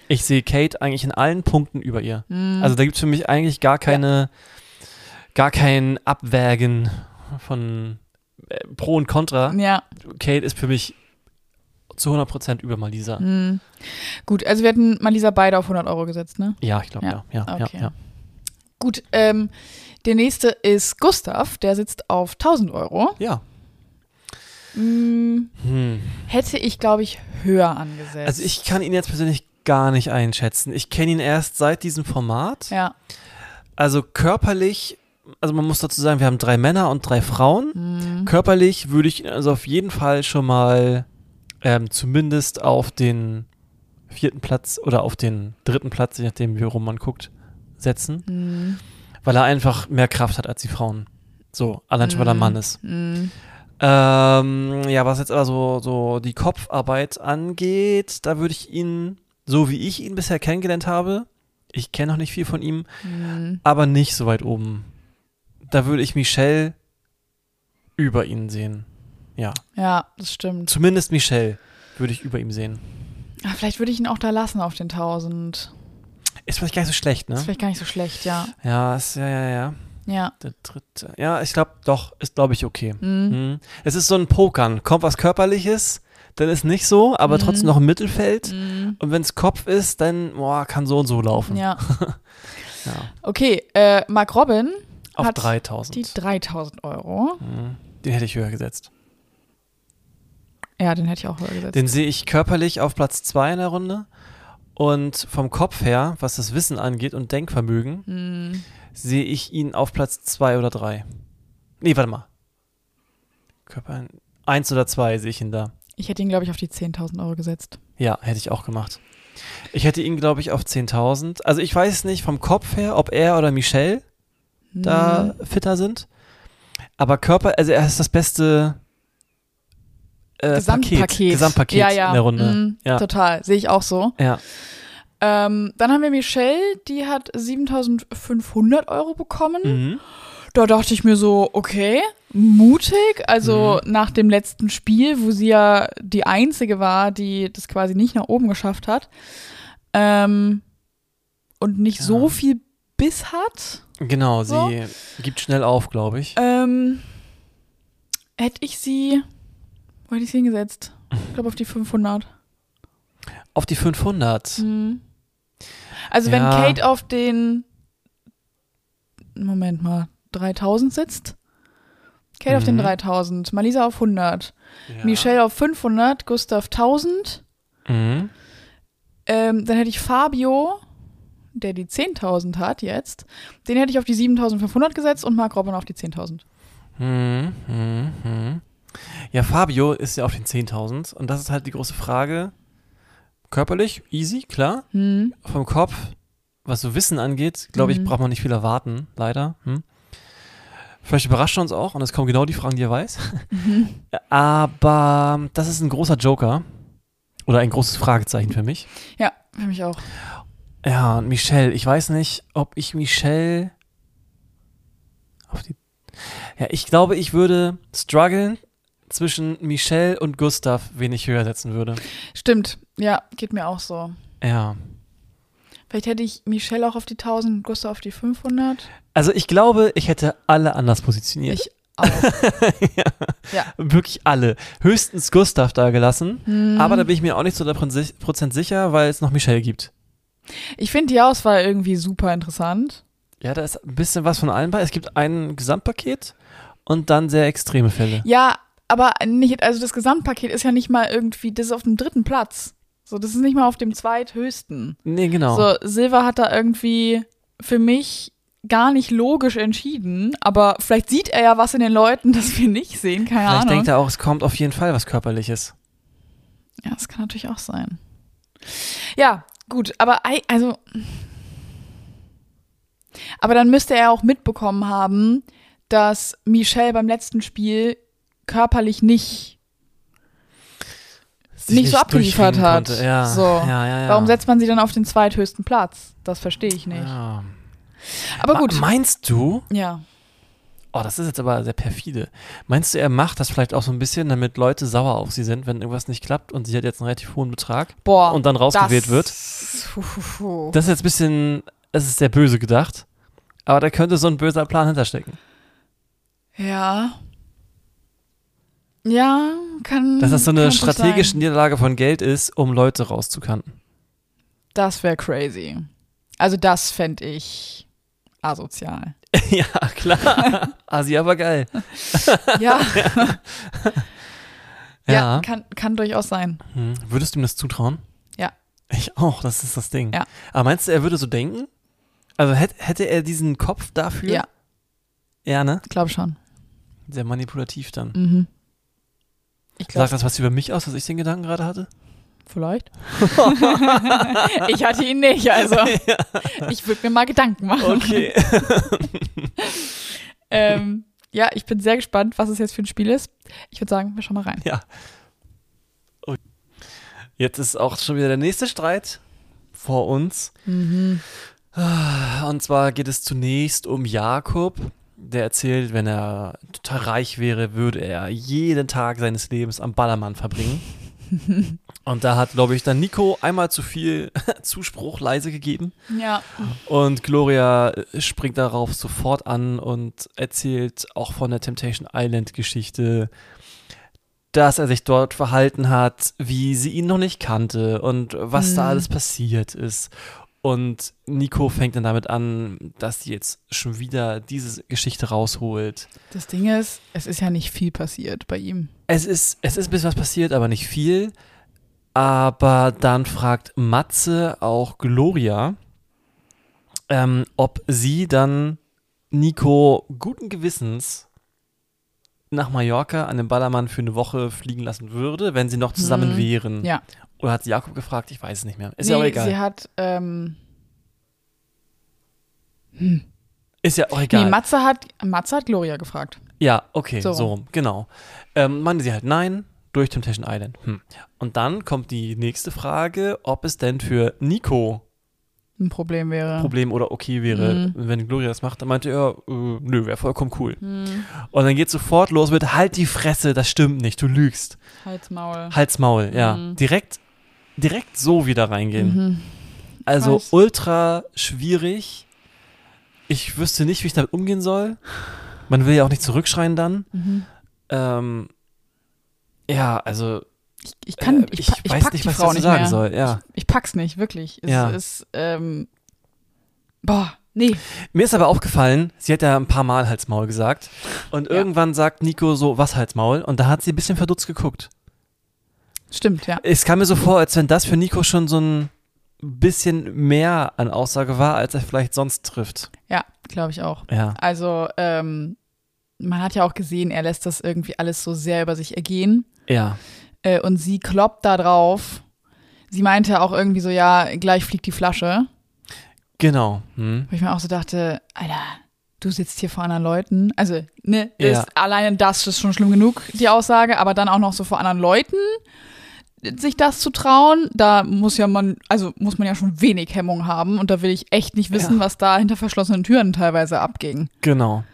Ich sehe Kate eigentlich in allen Punkten über ihr. hm. Also da gibt es für mich eigentlich gar keine, gar kein Abwägen von äh, Pro und Contra. ja. Kate ist für mich zu 100% über Malisa. Hm. Gut, also wir hatten Malisa beide auf 100 Euro gesetzt, ne? Ja, ich glaube, Ja. ja. Ja, Okay. ja, ja. Gut, ähm, der nächste ist Gustav, der sitzt auf 1000 Euro. ja. Hm, Hm. hätte ich, glaube ich, höher angesetzt. Also ich kann ihn jetzt persönlich gar nicht einschätzen. Ich kenne ihn erst seit diesem Format. Ja. Also körperlich, also man muss dazu sagen, wir haben drei Männer und drei Frauen. Hm. Körperlich würde ich ihn also auf jeden Fall schon mal ähm, zumindest auf den vierten Platz oder auf den dritten Platz, je nachdem, wie rum man guckt, setzen, Hm. weil er einfach mehr Kraft hat als die Frauen. So, allein schon, weil er Mann ist. Hm. Ähm, ja, was jetzt aber so, so die Kopfarbeit angeht, da würde ich ihn, so wie ich ihn bisher kennengelernt habe, ich kenne noch nicht viel von ihm, Hm. aber nicht so weit oben. Da würde ich Michelle über ihn sehen. Ja, Ja, das stimmt. zumindest Michelle würde ich über ihm sehen. Ah, vielleicht würde ich ihn auch da lassen auf den 1000. Ist vielleicht gar nicht so schlecht, Das ist ne? vielleicht gar nicht so schlecht, ja. Ja, ist, ja, ja, ja. Ja. Der dritte. Ja, ich glaube, doch, ist, glaube ich, okay. Hm. Mhm. Es ist so ein Pokern. Kommt was Körperliches, dann ist nicht so, aber Mhm. trotzdem noch im Mittelfeld. Hm. Und wenn es Kopf ist, dann boah, kann so und so laufen. Ja. Ja. Okay, äh, Mark Robin Auf hat 3000. die 3000 Euro. Mhm. Den hätte ich höher gesetzt. Ja, den hätte ich auch höher gesetzt. Den sehe ich körperlich auf Platz 2 in der Runde. Und vom Kopf her, was das Wissen angeht und Denkvermögen, Hm. Sehe ich ihn auf Platz 2 oder 3. Nee, warte mal. Körper 1 oder 2 sehe ich ihn da. Ich hätte ihn, glaube ich, auf die 10.000 Euro gesetzt. Ja, hätte ich auch gemacht. Ich hätte ihn, glaube ich, auf 10.000. Also ich weiß nicht vom Kopf her, ob er oder Michelle da fitter sind. Aber Körper, also er ist das beste äh, Gesamtpaket. Paket, Gesamtpaket ja, ja. in der Runde. Mm, Ja. Total, sehe ich auch so. Ja. Ähm, dann haben wir Michelle, die hat 7500 Euro bekommen. Mhm. Da dachte ich mir so, okay, mutig. Also Mhm. nach dem letzten Spiel, wo sie ja die einzige war, die das quasi nicht nach oben geschafft hat. Ähm, und nicht Ja. so viel Biss hat. Genau, sie So. gibt schnell auf, glaube ich. Ähm, hätte ich sie, wo hätte ich sie hingesetzt? Ich glaube auf die 500. Auf die 500. Mhm. Also wenn Ja. Kate auf den, Moment mal, 3000 sitzt. Kate auf den Mhm. 3000, Malisa auf 100, Ja. Michelle auf 500, Gustav 1000. Mhm. Ähm, dann hätte ich Fabio, der die 10.000 hat jetzt, den hätte ich auf die 7.500 gesetzt und Mark Robin auf die 10.000. Mhm. Mhm. Mhm. Ja, Fabio ist ja auf den 10.000 und das ist halt die große Frage. Körperlich, easy, klar. Hm. Vom Kopf, was so Wissen angeht, glaube ich, Mhm. braucht man nicht viel erwarten, leider. Hm. Vielleicht überrascht er uns auch und es kommen genau die Fragen, die er weiß. Mhm. Aber das ist ein großer Joker. Oder ein großes Fragezeichen für mich. Ja, für mich auch. Ja, und Michelle, ich weiß nicht, ob ich Michelle auf die. Ja, ich glaube, ich würde strugglen zwischen Michelle und Gustav, wen ich höher setzen würde. Stimmt, ja, geht mir auch so. Ja. Vielleicht hätte ich Michelle auch auf die 1000 und Gustav auf die 500. Also ich glaube, ich hätte alle anders positioniert. Ich auch. Wirklich alle. Höchstens Gustav da gelassen. Hm. Aber da bin ich mir auch nicht zu der Prozent sicher, weil es noch Michelle gibt. Ich finde die Auswahl irgendwie super interessant. Ja, da ist ein bisschen was von allem bei. Es gibt ein Gesamtpaket und dann sehr extreme Fälle. Ja, aber nicht, also das Gesamtpaket ist ja nicht mal irgendwie, das ist auf dem dritten Platz. So, das ist nicht mal auf dem zweithöchsten. Nee, genau. So, Silva hat da irgendwie für mich gar nicht logisch entschieden, aber vielleicht sieht er ja was in den Leuten, das wir nicht sehen, keine Vielleicht Ahnung. denkt er auch, es kommt auf jeden Fall was Körperliches. Ja, das kann natürlich auch sein. Ja, gut, aber also. Aber dann müsste er auch mitbekommen haben, dass Michelle beim letzten Spiel körperlich nicht, Sich nicht so abgeliefert hat. Ja. So. Ja. Warum setzt man sie dann auf den zweithöchsten Platz? Das verstehe ich nicht. Aber gut. Ma- Meinst du, Ja. oh, das ist jetzt aber sehr perfide. Meinst du, er macht das vielleicht auch so ein bisschen, damit Leute sauer auf sie sind, wenn irgendwas nicht klappt und sie hat jetzt einen relativ hohen Betrag Boah. und dann rausgewählt das, wird? Das ist jetzt ein bisschen, es ist sehr böse gedacht, aber da könnte so ein böser Plan hinterstecken. Ja. Ja, kann. Dass das so eine strategische sein. Niederlage von Geld ist, um Leute rauszukanten. Das wäre crazy. Also, das fände ich asozial. ja, klar. Asi aber geil. Ja, ja. Ja. kann, kann durchaus sein. Hm. Würdest du ihm das zutrauen? Ja. Ich auch, das ist das Ding. Ja. Aber meinst du, er würde so denken? Also hätte, hätte er diesen Kopf dafür? Ja, Ja, ne? glaube schon. Sehr manipulativ dann. Mhm. Ich glaube, Sagt das was über mich aus, dass ich den Gedanken gerade hatte? vielleicht. ich hatte ihn nicht, also. Ich würde mir mal Gedanken machen. Okay. Ähm, ja, ich bin sehr gespannt, was es jetzt für ein Spiel ist. Ich würde sagen, wir schauen mal rein. ja. Oh. Jetzt ist auch schon wieder der nächste Streit vor uns. Mhm. Und zwar geht es zunächst um Jakob. Der erzählt, wenn er total reich wäre, würde er jeden Tag seines Lebens am Ballermann verbringen. Und da hat, glaube ich, dann Nico einmal zu viel Zuspruch leise gegeben. Ja. Und Gloria äh, springt darauf sofort an und erzählt auch von der Temptation Island Geschichte, dass er sich dort verhalten hat, wie sie ihn noch nicht kannte und was da Hm. alles passiert ist. Und Nico fängt dann damit an, dass sie jetzt schon wieder diese Geschichte rausholt. Das Ding ist, es ist ja nicht viel passiert bei ihm. Es ist, es ist ein bisschen was passiert, aber nicht viel. Aber dann fragt Matze auch Gloria, ähm, ob sie dann Nico guten Gewissens nach Mallorca an den Ballermann für eine Woche fliegen lassen würde, wenn sie noch zusammen Mhm. wären. Ja. Oder hat sie Jakob gefragt? Ich weiß es nicht mehr. Ist nee, ja auch egal. Sie hat, ähm, Ist ja auch egal. Nee, Matze hat, Matze hat Gloria gefragt. Ja, okay, So so, rum. genau. Ähm, meinte sie halt nein, durch Temptation Island. Hm. Und dann kommt die nächste Frage, ob es denn für Nico Ein Problem wäre. Problem oder okay wäre, Mhm. wenn Gloria das macht. Dann meinte er, äh, nö, wäre vollkommen cool. Und dann geht sofort los mit, halt die Fresse, das stimmt nicht, du lügst. Halsmaul. Halt's Maul, ja. Mhm. Direkt, direkt so wieder reingehen. Mhm. Also weiß. ultra schwierig. Ich wüsste nicht, wie ich damit umgehen soll. Man will ja auch nicht zurückschreien dann. Mhm. Ähm, ja, also Ich, ich kann, äh, ich, ich, ich weiß nicht, was ich Frau nicht sagen mehr. soll. Ja. Ich, ich pack's nicht, wirklich. Es Ja. ist, ähm, boah, nee. Mir ist aber aufgefallen, sie hat ja ein paar Mal Halsmaul gesagt. Und Ja. irgendwann sagt Nico so, was Halsmaul? Und da hat sie ein bisschen verdutzt geguckt. Stimmt, ja. Es kam mir so vor, als wenn das für Nico schon so ein bisschen mehr an Aussage war, als er vielleicht sonst trifft. Ja, glaube ich auch. Ja. Also, ähm, man hat ja auch gesehen, er lässt das irgendwie alles so sehr über sich ergehen. Ja. Äh, und sie kloppt da drauf. Sie meinte auch irgendwie so, ja, gleich fliegt die Flasche. Genau. Hm. Wo ich mir auch so dachte, Alter, du sitzt hier vor anderen Leuten. Also, ne, Ja. ist, alleine das ist schon schlimm genug, die Aussage, aber dann auch noch so vor anderen Leuten sich das zu trauen, da muss ja man, also muss man ja schon wenig Hemmung haben und da will ich echt nicht wissen, Ja. was da hinter verschlossenen Türen teilweise abging. Genau.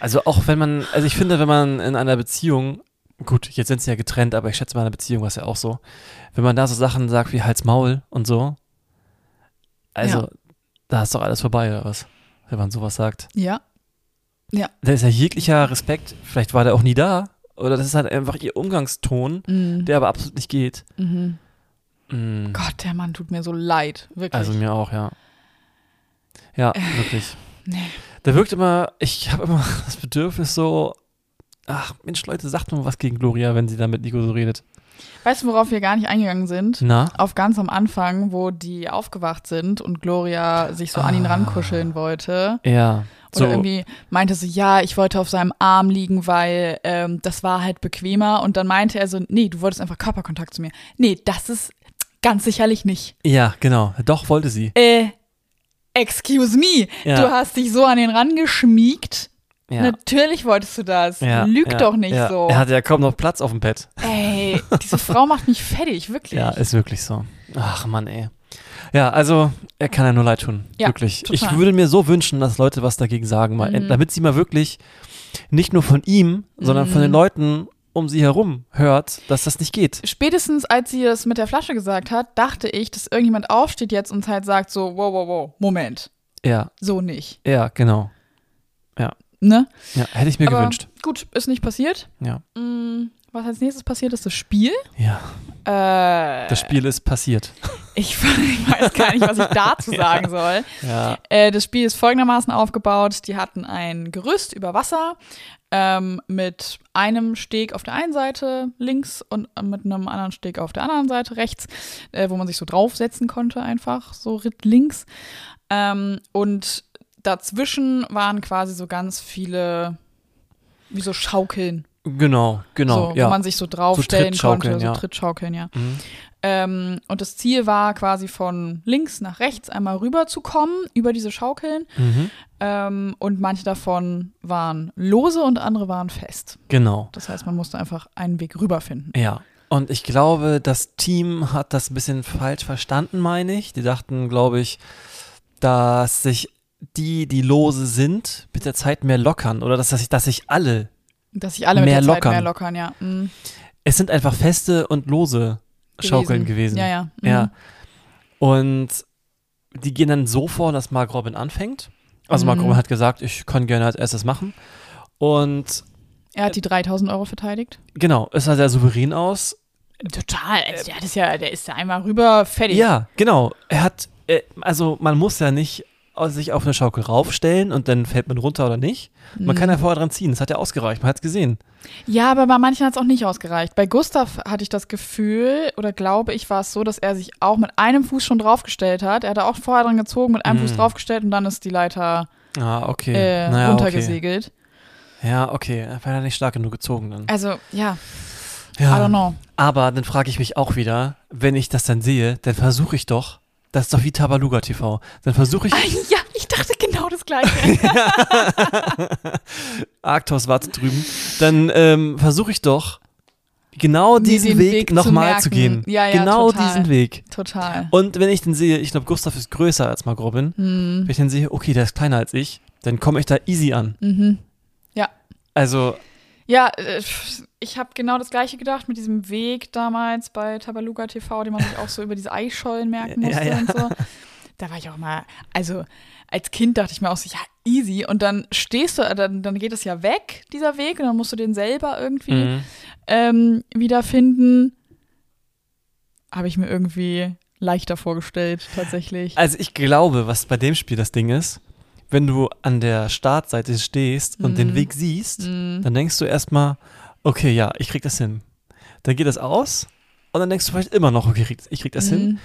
Also auch wenn man, also ich finde, wenn man in einer Beziehung, gut, jetzt sind sie ja getrennt, aber ich schätze mal in einer Beziehung war es ja auch so, wenn man da so Sachen sagt wie Hals Maul und so, also Ja. da ist doch alles vorbei oder was, wenn man sowas sagt. Ja. Da ist ja jeglicher Respekt, vielleicht war der auch nie da, oder das ist halt einfach ihr Umgangston, Mhm. der aber absolut nicht geht. Mhm. Mm. Gott, der Mann tut mir so leid, wirklich. Also mir auch, ja. Ja, wirklich. Äh, nee. Der wirkt immer, ich habe immer das Bedürfnis so, ach Mensch, Leute, sagt mal was gegen Gloria, wenn sie da mit Nico so redet. Weißt du, worauf wir gar nicht eingegangen sind? Na? Auf ganz am Anfang, wo die aufgewacht sind und Gloria sich so an ihn Ah. rankuscheln wollte. Ja. Oder So, irgendwie meinte sie, ja, ich wollte auf seinem Arm liegen, weil ähm, das war halt bequemer. Und dann meinte er so, nee, du wolltest einfach Körperkontakt zu mir. Nee, das ist ganz sicherlich nicht. ja, genau. Doch, wollte sie. Äh, excuse me, Ja. du hast dich so an den rangeschmiegt. Ja. Natürlich wolltest du das. ja, Lüg ja, doch nicht ja. so. Er hatte ja kaum noch Platz auf dem Bett. Ey, diese Frau macht mich fertig, wirklich. Ja, ist wirklich so. Ach Mann, ey. Ja, also er kann ja nur leid tun. Ja, wirklich. total. Ich würde mir so wünschen, dass Leute was dagegen sagen, mal, Mhm. damit sie mal wirklich nicht nur von ihm, sondern von Mhm. den Leuten um sie herum hört, dass das nicht geht. Spätestens als sie das mit der Flasche gesagt hat, dachte ich, dass irgendjemand aufsteht jetzt und halt sagt so, wow, wow, wow, Moment, Ja, so nicht. ja, genau. Ne? Ja, hätte ich mir Aber gewünscht. Gut, ist nicht passiert. Ja. Mm, Was als nächstes passiert, ist das Spiel. Ja, Äh, das Spiel ist passiert. ich, ich weiß gar nicht, was ich dazu sagen soll. Ja. Äh, das Spiel ist folgendermaßen aufgebaut. Die hatten ein Gerüst über Wasser ähm, mit einem Steg auf der einen Seite links und äh, mit einem anderen Steg auf der anderen Seite rechts, äh, wo man sich so draufsetzen konnte, einfach so ritt links. Ähm, und dazwischen waren quasi so ganz viele, wie so Schaukeln, Genau, genau. so, ja. wo man sich so draufstellen Trittschaukeln, konnte, so ja. Trittschaukeln, ja. Mhm. Ähm, und das Ziel war quasi von links nach rechts einmal rüber zu kommen über diese Schaukeln. Mhm. Ähm, und manche davon waren lose und andere waren fest. Genau. Das heißt, man musste einfach einen Weg rüberfinden. Ja. Und ich glaube, das Team hat das ein bisschen falsch verstanden, meine ich. Die dachten, glaube ich, dass sich die, die lose sind, mit der Zeit mehr lockern oder dass, sich, dass sich alle, Dass sich alle mit Mehr der Zeit lockern. mehr lockern, ja. Mhm. es sind einfach feste und lose Schaukeln gewesen. Ja, ja. Mhm. Ja. Und die gehen dann so vor, dass Mark Robin anfängt. Also Mark Mhm. Robin hat gesagt, ich kann gerne als erstes machen. Und Er hat die 3000 Euro verteidigt. genau, es sah sehr souverän aus. Total. Also der, hat es ja, der ist ja einmal rüber, fertig. Ja, genau. Er hat, äh, also man muss ja nicht sich auf eine Schaukel raufstellen und dann fällt man runter oder nicht. Man Mhm. kann ja vorher dran ziehen. Das hat ja ausgereicht. Man hat es gesehen. Ja, aber bei manchen hat es auch nicht ausgereicht. Bei Gustav hatte ich das Gefühl, oder glaube ich, war es so, dass er sich auch mit einem Fuß schon draufgestellt hat. Er hatte auch vorher dran gezogen, mit einem Mm. Fuß draufgestellt und dann ist die Leiter Ah, okay. äh, naja, runtergesegelt. Okay. Ja, okay. Er war ja nicht stark genug gezogen dann. Also, ja, I Ja. don't know. Aber dann frage ich mich auch wieder, wenn ich das dann sehe, dann versuche ich doch, Das ist doch wie Tabaluga TV. Dann versuche ich, Ah, ja, ich dachte genau das Gleiche. Arktos wartet drüben, dann ähm, versuche ich doch, genau diesen den Weg, Weg nochmal zu, gehen. Ja, ja, genau total. diesen Weg. Total. Und wenn ich den sehe, ich glaube, Gustav ist größer als Mark Robin, Hm. wenn ich den sehe, okay, der ist kleiner als ich, dann komme ich da easy an. Mhm. Also, Ja, äh, ich habe genau das Gleiche gedacht mit diesem Weg damals bei Tabaluga TV, den man sich auch so über diese Eischollen merken Ja, musste ja. und so. Da war ich auch mal, also als Kind dachte ich mir auch so, ja, easy. Und dann stehst du, äh, dann, dann geht es ja weg, dieser Weg, und dann musst du den selber irgendwie mhm. ähm, wiederfinden. Habe ich mir irgendwie leichter vorgestellt, tatsächlich. also ich glaube, was bei dem Spiel das Ding ist, wenn du an der Startseite stehst und den Mhm. Weg siehst, Mhm. dann denkst du erstmal, okay, ja, ich krieg das hin. Dann geht das aus und dann denkst du vielleicht immer noch, okay, ich krieg, das hin. Mhm.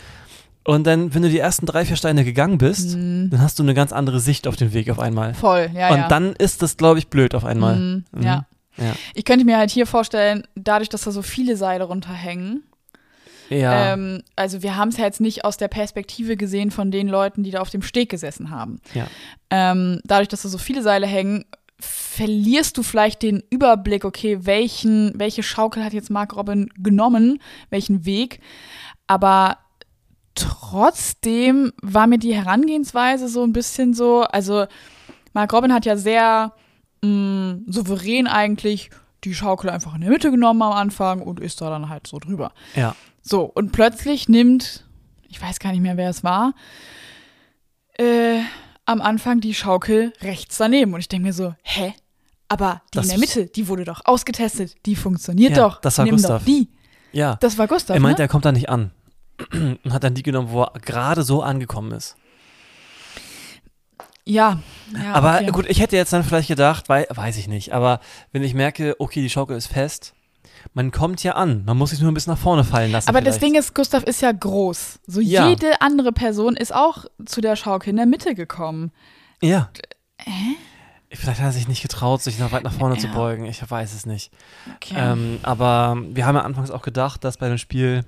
Und dann, wenn du die ersten drei, vier Steine gegangen bist, Mhm. dann hast du eine ganz andere Sicht auf den Weg auf einmal. Voll, ja, und ja. dann ist das, glaube ich, blöd auf einmal. Ja. Ja. Ich könnte mir halt hier vorstellen, dadurch, dass da so viele Seile runterhängen, Ja. ähm, also wir haben es ja jetzt nicht aus der Perspektive gesehen von den Leuten, die da auf dem Steg gesessen haben. Ja. Ähm, dadurch, dass da so viele Seile hängen, verlierst du vielleicht den Überblick, okay, welchen, welche Schaukel hat jetzt Mark Robin genommen, welchen Weg. Aber trotzdem war mir die Herangehensweise so ein bisschen so, also Mark Robin hat ja sehr mh, souverän eigentlich die Schaukel einfach in der Mitte genommen am Anfang und ist da dann halt so drüber. ja. So, und plötzlich nimmt, ich weiß gar nicht mehr, wer es war, äh, am Anfang die Schaukel rechts daneben. Und ich denke mir so, hä? Aber die Das in der Mitte, die wurde doch ausgetestet, die funktioniert Ja, doch. das war Nimm Gustav. Doch die. Ja. Das war Gustav, er meint, ne? er kommt da nicht an. Und hat dann die genommen, wo er gerade so angekommen ist. Ja. ja aber okay. gut, ich hätte jetzt dann vielleicht gedacht, weil, weiß ich nicht, aber wenn ich merke, okay, die Schaukel ist fest, man kommt ja an. Man muss sich nur ein bisschen nach vorne fallen lassen. Aber das vielleicht. Ding ist, Gustav ist ja groß. So Ja. jede andere Person ist auch zu der Schaukel in der Mitte gekommen. Ja. Vielleicht hat er sich nicht getraut, sich noch weit nach vorne zu Ja. beugen. Ich weiß es nicht. Okay. Ähm, aber wir haben ja anfangs auch gedacht, dass bei dem Spiel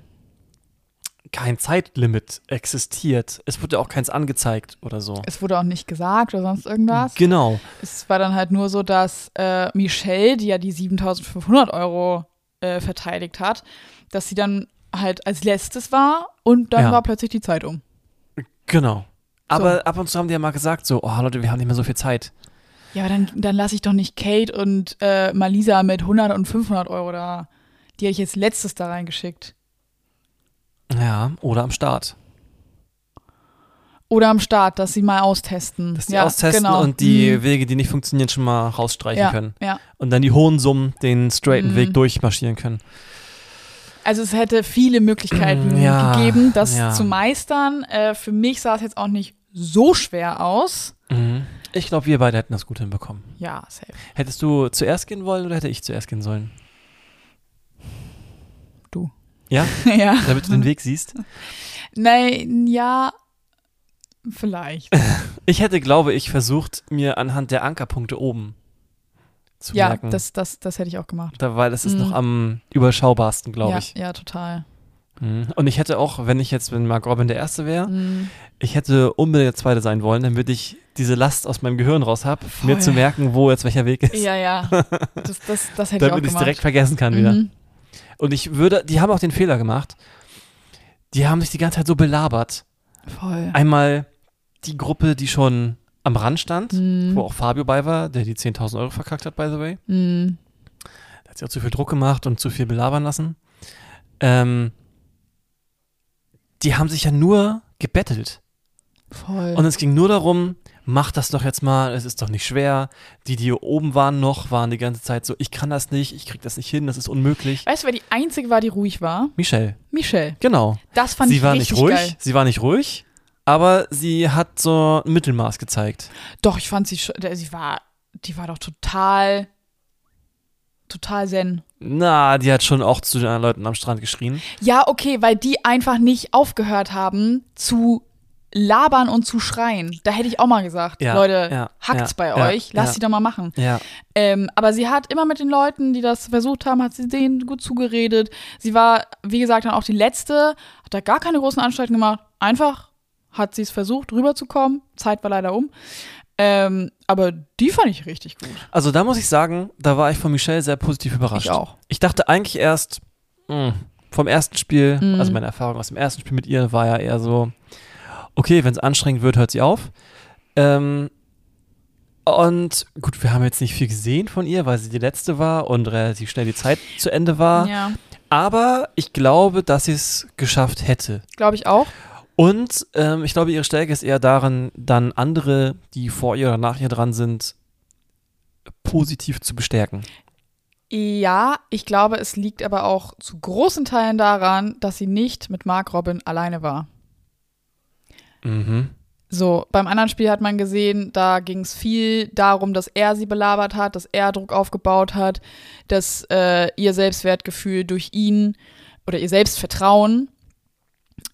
kein Zeitlimit existiert. Es wurde auch keins angezeigt oder so. es wurde auch nicht gesagt oder sonst irgendwas. Genau. Es war dann halt nur so, dass äh, Michelle, die ja die 7500 Euro äh, verteidigt hat, dass sie dann halt als letztes war und dann Ja. war plötzlich die Zeit um. Genau. Aber ab und zu haben die ja mal gesagt, so, oh Leute, wir haben nicht mehr so viel Zeit. Ja, aber dann, dann lasse ich doch nicht Kate und äh, Malisa mit 100 und 500 Euro da. Die hätte ich jetzt letztes da reingeschickt. Ja, oder am Start. Oder am Start, dass sie mal austesten. Dass die ja, austesten genau. und die Mhm. Wege, die nicht funktionieren, schon mal rausstreichen ja, können. Ja. Und dann die hohen Summen den straighten Mhm. Weg durchmarschieren können. Also es hätte viele Möglichkeiten Ja, gegeben, das zu meistern. Äh, für mich sah es jetzt auch nicht so schwer aus. Mhm. Ich glaube, wir beide hätten das gut hinbekommen. Ja, safe. Hättest du zuerst gehen wollen oder hätte ich zuerst gehen sollen? Ja? ja. Damit du den Weg siehst? Nein, ja, vielleicht. Ich hätte, glaube ich, versucht, mir anhand der Ankerpunkte oben zu ja, merken. das, das, das hätte ich auch gemacht. da, weil das ist Mhm. noch am überschaubarsten, glaube ja, ich. Ja, total. Mhm. Und ich hätte auch, wenn ich jetzt, wenn Mark Robin der Erste wäre, Mhm. ich hätte unbedingt der Zweite sein wollen, damit ich diese Last aus meinem Gehirn raus habe, mir zu merken, wo jetzt welcher Weg ist. Ja, ja. Das, das, das hätte ich auch damit ich es gemacht. direkt vergessen kann wieder. Und ich würde, die haben auch den Fehler gemacht, die haben sich die ganze Zeit so belabert. Voll. Einmal die Gruppe, die schon am Rand stand, Mhm. wo auch Fabio bei war, der die 10.000 Euro verkackt hat, by the way. Der hat sich auch zu viel Druck gemacht und zu viel belabern lassen. Ähm, die haben sich ja nur gebettelt. Voll. Und es ging nur darum, mach das doch jetzt mal, es ist doch nicht schwer. Die, die hier oben waren noch, waren die ganze Zeit so, ich kann das nicht, ich krieg das nicht hin, das ist unmöglich. weißt du, wer die einzige war, die ruhig war? Michelle, Michelle. genau. Das fand sie ich war richtig nicht ruhig, geil. sie war nicht ruhig, aber sie hat so ein Mittelmaß gezeigt. Doch, ich fand sie schon, sie war, die war doch total, total zen. Na, die hat schon auch zu den anderen Leuten am Strand geschrien. Ja, okay, weil die einfach nicht aufgehört haben zu labern und zu schreien. Da hätte ich auch mal gesagt, Ja, Leute, ja, hackt's ja, bei euch, lasst sie doch mal machen. Ähm, aber sie hat immer mit den Leuten, die das versucht haben, hat sie denen gut zugeredet. Sie war, wie gesagt, dann auch die Letzte, hat da gar keine großen Anstalten gemacht. Einfach hat sie es versucht, rüberzukommen. Zeit war leider um. Ähm, aber die fand ich richtig gut. Also da muss ich sagen, da war ich von Michelle sehr positiv überrascht. Ich auch. Ich dachte eigentlich erst mh, vom ersten Spiel, Mhm. also meine Erfahrung aus dem ersten Spiel mit ihr war ja eher so, okay, wenn es anstrengend wird, hört sie auf. Ähm, und gut, wir haben jetzt nicht viel gesehen von ihr, weil sie die letzte war und relativ schnell die Zeit zu Ende war. Ja, Aber ich glaube, dass sie es geschafft hätte. glaube ich auch. Und ähm, ich glaube, ihre Stärke ist eher darin, dann andere, die vor ihr oder nach ihr dran sind, positiv zu bestärken. Ja, ich glaube, es liegt aber auch zu großen Teilen daran, dass sie nicht mit Mark Robin alleine war. Mhm. So, beim anderen Spiel hat man gesehen, da ging es viel darum, dass er sie belabert hat, dass er Druck aufgebaut hat, dass äh, ihr Selbstwertgefühl durch ihn oder ihr Selbstvertrauen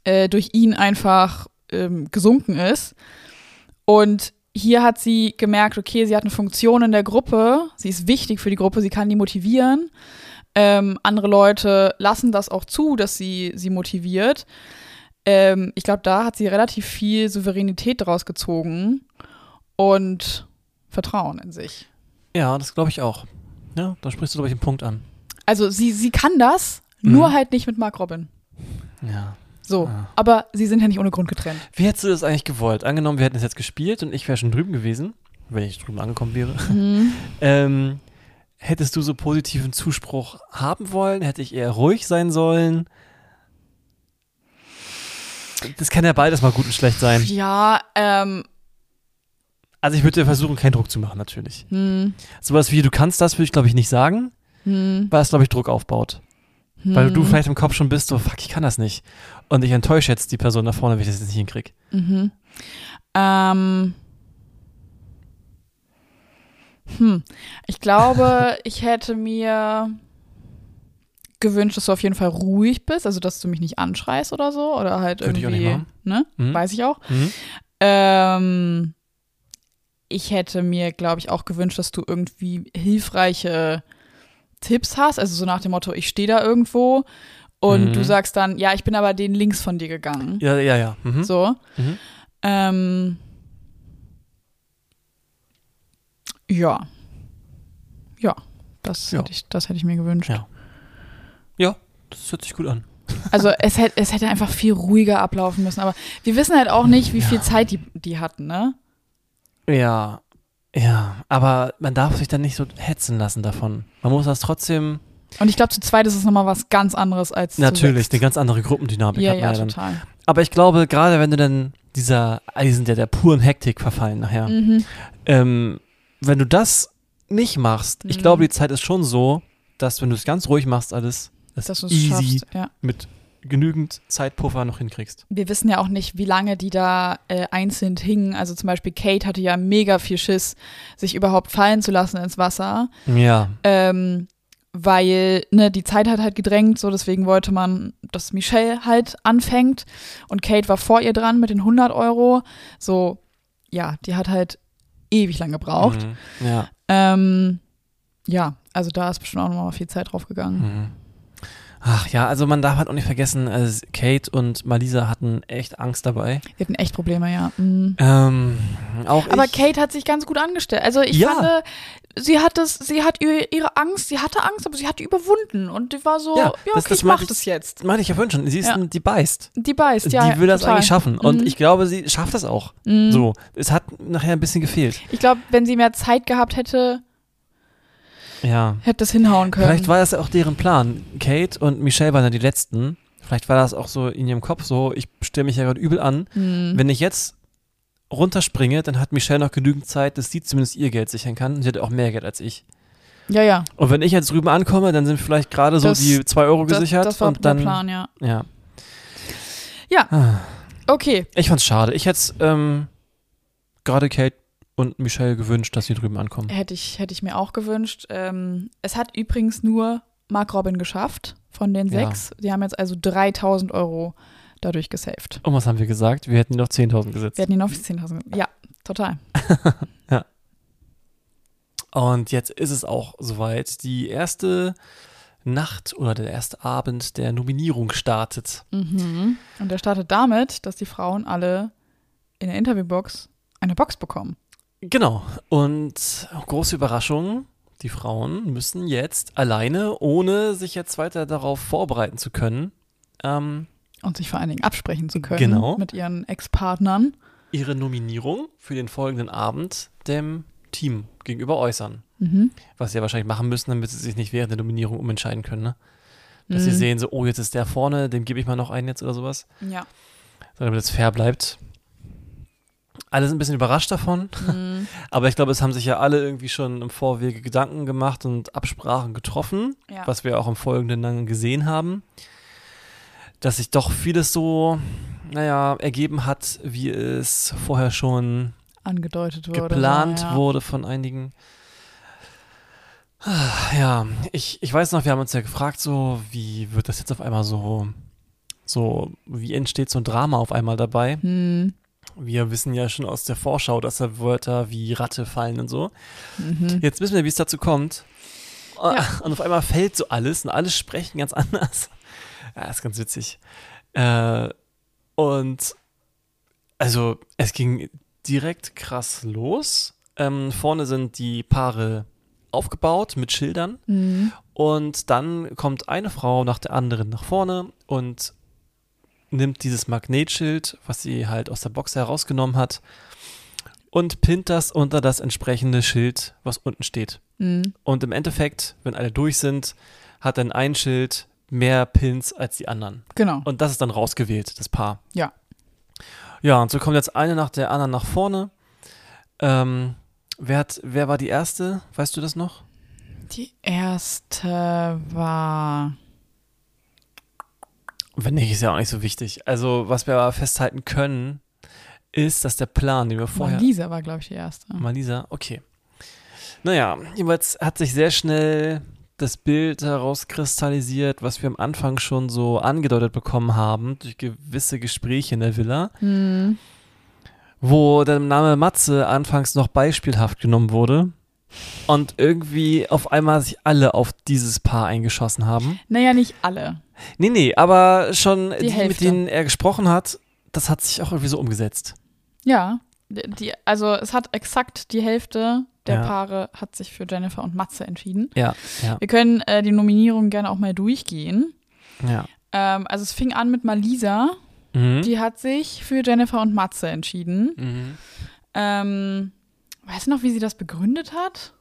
äh, durch ihn einfach ähm, gesunken ist. Und hier hat sie gemerkt, okay, sie hat eine Funktion in der Gruppe, sie ist wichtig für die Gruppe, sie kann die motivieren. Ähm, andere Leute lassen das auch zu, dass sie sie motiviert. Ähm, ich glaube, da hat sie relativ viel Souveränität draus gezogen und Vertrauen in sich. Ja, das glaube ich auch. Ja, da sprichst du, glaube ich, einen Punkt an. Also sie, sie kann das, Mhm. nur halt nicht mit Mark Robin. Ja. So, Ah. aber sie sind ja nicht ohne Grund getrennt. Wie hättest du das eigentlich gewollt? Angenommen, wir hätten es jetzt gespielt und ich wäre schon drüben gewesen, wenn ich drüben angekommen wäre. Ähm, hättest du so positiven Zuspruch haben wollen? Hätte ich eher ruhig sein sollen? Das kann ja beides mal gut und schlecht sein. Ja, ähm, Also ich würde dir versuchen, keinen Druck zu machen, natürlich. hm, Sowas wie, du kannst das, würde ich, glaube ich, nicht sagen, hm, weil es, glaube ich, Druck aufbaut. hm. Weil du vielleicht im Kopf schon bist, so, fuck, ich kann das nicht. Und ich enttäusche jetzt die Person da vorne, wenn ich das jetzt nicht hinkriege. Mhm. Ähm. Hm. Ich glaube, ich hätte mir gewünscht, dass du auf jeden Fall ruhig bist, also dass du mich nicht anschreist oder so. Oder halt Würde ich auch irgendwie. nicht machen. Ne? Mhm. Weiß ich auch. Mhm. Ähm, ich hätte mir, glaube ich, auch gewünscht, dass du irgendwie hilfreiche Tipps hast. Also so nach dem Motto, ich stehe da irgendwo und Mhm. du sagst dann, ja, ich bin aber den links von dir gegangen. Ja, ja, ja. Mhm. So. Mhm. Ähm, ja. Ja, das, Ja. Hätte ich, das hätte ich mir gewünscht. Ja. Ja, das hört sich gut an. Also es hätte, es hätte einfach viel ruhiger ablaufen müssen. Aber wir wissen halt auch nicht, wie viel Zeit die, die hatten, ne? Ja, ja, aber man darf sich dann nicht so hetzen lassen davon. Man muss das trotzdem, Und ich glaube, zu zweit ist es nochmal was ganz anderes als natürlich, eine ganz andere Gruppendynamik Ja, hat man ja, ja dann. total. Aber ich glaube, gerade wenn du dann dieser Eisen der, der puren Hektik verfallen nachher, Mhm. ähm, wenn du das nicht machst, ich Mhm. glaube, die Zeit ist schon so, dass wenn du es ganz ruhig machst, alles, es easy schaffst. Ja. mit genügend Zeitpuffer noch hinkriegst. Wir wissen ja auch nicht, wie lange die da äh, einzeln hingen. Also zum Beispiel Kate hatte ja mega viel Schiss, sich überhaupt fallen zu lassen ins Wasser. Ja, ähm, weil ne, die Zeit hat halt gedrängt, so deswegen wollte man, dass Michelle halt anfängt und Kate war vor ihr dran mit den 100 Euro. So, ja, die hat halt ewig lang gebraucht. Mhm. Ja. Ähm, ja, also da ist bestimmt auch nochmal viel Zeit drauf gegangen. Mhm. Ach ja, also man darf halt auch nicht vergessen, also Kate und Malisa hatten echt Angst dabei. Wir hatten echt Probleme, ja. Mhm. Ähm, auch Aber ich, Kate hat sich ganz gut angestellt. Also ich Ja. fand, sie hat das, sie hat ihre, Angst, sie hatte Angst, aber sie hat die überwunden und die war so, Ja, ja, okay, das- das ich mach ich- das jetzt. meine ich ja vorhin schon, sie ist Ja. ein, die beißt. Die beißt, ja. die will das total. eigentlich schaffen. Und Mhm. ich glaube, sie schafft das auch. Mhm. So, es hat nachher ein bisschen gefehlt. Ich glaube, wenn sie mehr Zeit gehabt hätte, Ja. hätte das hinhauen können. Vielleicht war das ja auch deren Plan. Kate und Michelle waren ja die Letzten. Vielleicht war das auch so in ihrem Kopf so, ich stelle mich ja gerade übel an. Hm. Wenn ich jetzt runterspringe, dann hat Michelle noch genügend Zeit, dass sie zumindest ihr Geld sichern kann. Sie hat auch mehr Geld als ich. Ja, ja. Und wenn ich jetzt drüben ankomme, dann sind vielleicht gerade so Das- die 2 Euro Das, gesichert. das war und dann, der Plan, ja. Ja. Ja. Ah. Okay. Ich fand's schade. Ich hätte ähm, gerade Kate und Michelle gewünscht, dass sie drüben ankommen. Hätte ich, hätte ich mir auch gewünscht. Ähm, es hat übrigens nur Mark Robin geschafft von den Ja. sechs. Die haben jetzt also 3000 Euro dadurch gesaved. Und was haben wir gesagt? Wir hätten noch 10.000 gesetzt. Wir hatten ihn auf 10.000. Ja, total. Und jetzt ist es auch soweit. Die erste Nacht oder der erste Abend der Nominierung startet. Mhm. Und er startet damit, dass die Frauen alle in der Interviewbox eine Box bekommen. Genau. Und große Überraschung, die Frauen müssen jetzt alleine, ohne sich jetzt weiter darauf vorbereiten zu können, ähm, Und sich vor allen Dingen absprechen zu können Genau. mit ihren Ex-Partnern. ihre Nominierung für den folgenden Abend dem Team gegenüber äußern. Mhm. Was sie ja wahrscheinlich machen müssen, damit sie sich nicht während der Nominierung umentscheiden können. Ne? Dass sie Mhm. sehen, so, oh, jetzt ist der vorne, dem gebe ich mal noch einen jetzt oder sowas. Ja. Sondern damit es fair bleibt. Alle sind ein bisschen überrascht davon, Mhm. aber ich glaube, es haben sich ja alle irgendwie schon im Vorwege Gedanken gemacht und Absprachen getroffen, ja. was wir auch im Folgenden dann gesehen haben, dass sich doch vieles so, naja, ergeben hat, wie es vorher schon angedeutet wurde. geplant ja. wurde von einigen. Ja, ich, ich weiß noch, wir haben uns ja gefragt, so, wie wird das jetzt auf einmal so, so, wie entsteht so ein Drama auf einmal dabei? Hm. Wir wissen ja schon aus der Vorschau, dass da Wörter wie Ratte fallen und so. Mhm. Jetzt wissen wir, wie es dazu kommt. Ah, Ja. Und auf einmal fällt so alles und alle sprechen ganz anders. Ja, ist ganz witzig. Äh, und also es ging direkt krass los. Ähm, vorne sind die Paare aufgebaut mit Schildern Mhm. und dann kommt eine Frau nach der anderen nach vorne und nimmt dieses Magnetschild, was sie halt aus der Box herausgenommen hat, und pinnt das unter das entsprechende Schild, was unten steht. Mhm. Und im Endeffekt, wenn alle durch sind, hat dann ein Schild mehr Pins als die anderen. Genau. Und das ist dann rausgewählt, das Paar. Ja. Ja, und so kommt jetzt eine nach der anderen nach vorne. Ähm, wer, hat, wer war die erste? Weißt du das noch? Die erste war. Wenn nicht, ist ja auch nicht so wichtig. Also, was wir aber festhalten können, ist, dass der Plan, den wir vorher. Lisa war, glaube ich, die erste. Malisa, okay. Naja, jedenfalls hat sich sehr schnell das Bild herauskristallisiert, was wir am Anfang schon so angedeutet bekommen haben, durch gewisse Gespräche in der Villa, Mhm. wo der Name Matze anfangs noch beispielhaft genommen wurde und irgendwie auf einmal sich alle auf dieses Paar eingeschossen haben. Naja, nicht alle. Nee, nee, aber schon die, mit Hälfte. denen er gesprochen hat, das hat sich auch irgendwie so umgesetzt. Ja. Die, die, also es hat exakt die Hälfte der Ja. Paare hat sich für Jennifer und Matze entschieden. Ja, ja, Wir können äh, die Nominierung gerne auch mal durchgehen. ja. Ähm, also es fing an mit Malisa. Mhm. Die hat sich für Jennifer und Matze entschieden. Mhm. Ähm, weißt du noch, wie sie das begründet hat?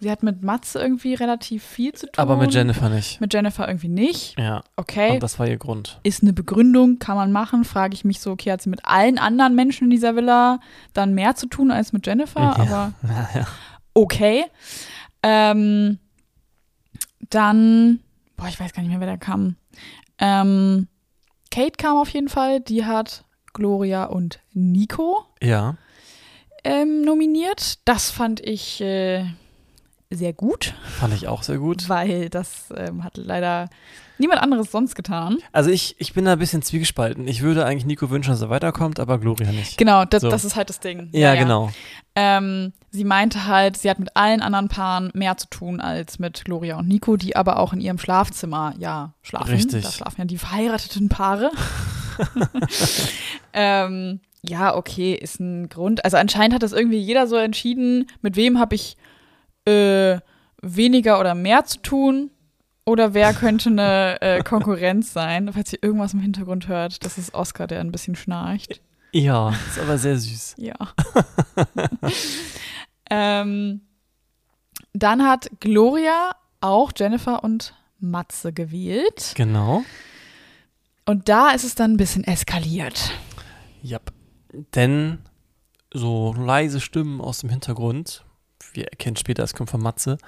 Sie hat mit Matze irgendwie relativ viel zu tun. Aber mit Jennifer nicht. Mit Jennifer irgendwie nicht. Ja, Okay. und das war ihr Grund. ist eine Begründung, kann man machen. Frage ich mich so, okay, hat sie mit allen anderen Menschen in dieser Villa dann mehr zu tun als mit Jennifer? Ja. Aber Ja, ja. okay. Ähm, dann, boah, ich weiß gar nicht mehr, wer da kam. Ähm, Kate kam auf jeden Fall. Die hat Gloria und Nico ja. Ähm, nominiert. Das fand ich äh, sehr gut, fand ich auch sehr gut. weil das ähm, hat leider niemand anderes sonst getan. Also ich, ich bin da ein bisschen zwiegespalten. Ich würde eigentlich Nico wünschen, dass er weiterkommt, aber Gloria nicht. Genau, das, So. das ist halt das Ding. Ja, genau. Ähm, sie meinte halt, sie hat mit allen anderen Paaren mehr zu tun als mit Gloria und Nico, die aber auch in ihrem Schlafzimmer ja schlafen. Richtig. Da schlafen ja die verheirateten Paare. ähm, ja, okay, ist ein Grund. Also anscheinend hat das irgendwie jeder so entschieden, mit wem habe ich äh, weniger oder mehr zu tun. Oder wer könnte eine äh, Konkurrenz sein? Falls ihr irgendwas im Hintergrund hört, das ist Oscar, der ein bisschen schnarcht. Ja, ist aber sehr süß. Ja. ähm, dann hat Gloria auch Jennifer und Matze gewählt. Genau. Und da ist es dann ein bisschen eskaliert. Ja. Denn so leise Stimmen aus dem Hintergrund, wir erkennen später, es kommt von Matze,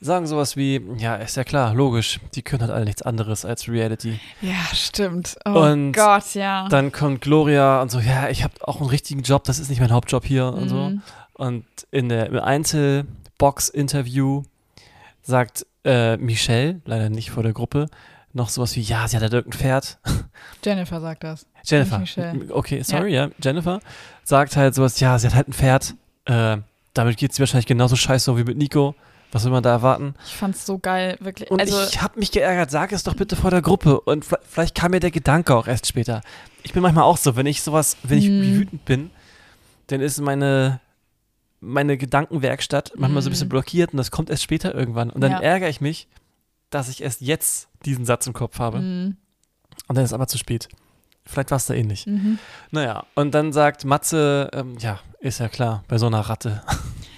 sagen sowas wie, ja, ist ja klar, logisch, die können halt alle nichts anderes als Reality. Ja, stimmt. Oh Und Gott, ja. Dann kommt Gloria und so, ja, ich habe auch einen richtigen Job, das ist nicht mein Hauptjob hier und so. Mhm. Und in der im Einzelbox-Interview sagt äh, Michelle, leider nicht vor der Gruppe, noch sowas wie, ja, sie hat halt irgendein Pferd. Jennifer sagt das. Jennifer. Okay, sorry, ja. Jennifer sagt halt sowas, ja, sie hat halt ein Pferd. Äh, damit geht sie wahrscheinlich genauso scheiße wie mit Nico. Was will man da erwarten? Ich fand's so geil, wirklich. Und also, ich habe mich geärgert, sag es doch bitte vor der Gruppe. Und vielleicht kam mir der Gedanke auch erst später. Ich bin manchmal auch so, wenn ich sowas, wenn ich Hm. wütend bin, dann ist meine, meine Gedankenwerkstatt manchmal so ein bisschen blockiert und das kommt erst später irgendwann. Und dann. Ja. ärgere ich mich, dass ich erst jetzt diesen Satz im Kopf habe. Mhm. Und dann ist aber zu spät. Vielleicht war es da ähnlich. Mhm. Naja, und dann sagt Matze, ähm, ja, ist ja klar, bei so einer Ratte.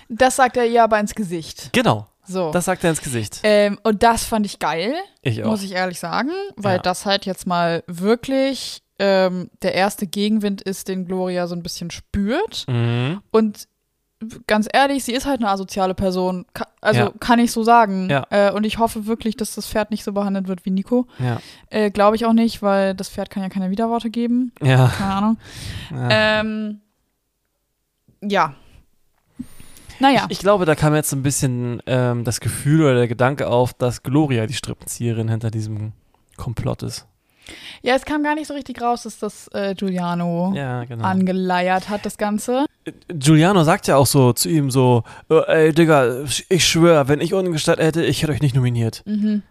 Das sagt er ihr aber ins Gesicht. genau, So. das sagt er ins Gesicht. ähm, und das fand ich geil, Ich auch. muss ich ehrlich sagen, weil Ja. das halt jetzt mal wirklich ähm, der erste Gegenwind ist, den Gloria so ein bisschen spürt. Mhm. Und ganz ehrlich, sie ist halt eine asoziale Person. Ka also Ja. kann ich so sagen. Ja. Äh, und ich hoffe wirklich, dass das Pferd nicht so behandelt wird wie Nico. Ja. Äh, Glaube ich auch nicht, weil das Pferd kann ja keine Widerworte geben. Ja. Keine Ahnung. ja. Ähm, ja. Naja. Ich, ich glaube, da kam jetzt so ein bisschen ähm, das Gefühl oder der Gedanke auf, dass Gloria die Strippenzieherin hinter diesem Komplott ist. Ja, es kam gar nicht so richtig raus, dass das äh, Giuliano Ja, genau. angeleiert hat, das Ganze. Giuliano sagt ja auch so zu ihm so, äh, ey Digga, ich schwöre, wenn ich ungestattet hätte, ich hätte euch nicht nominiert. Mhm.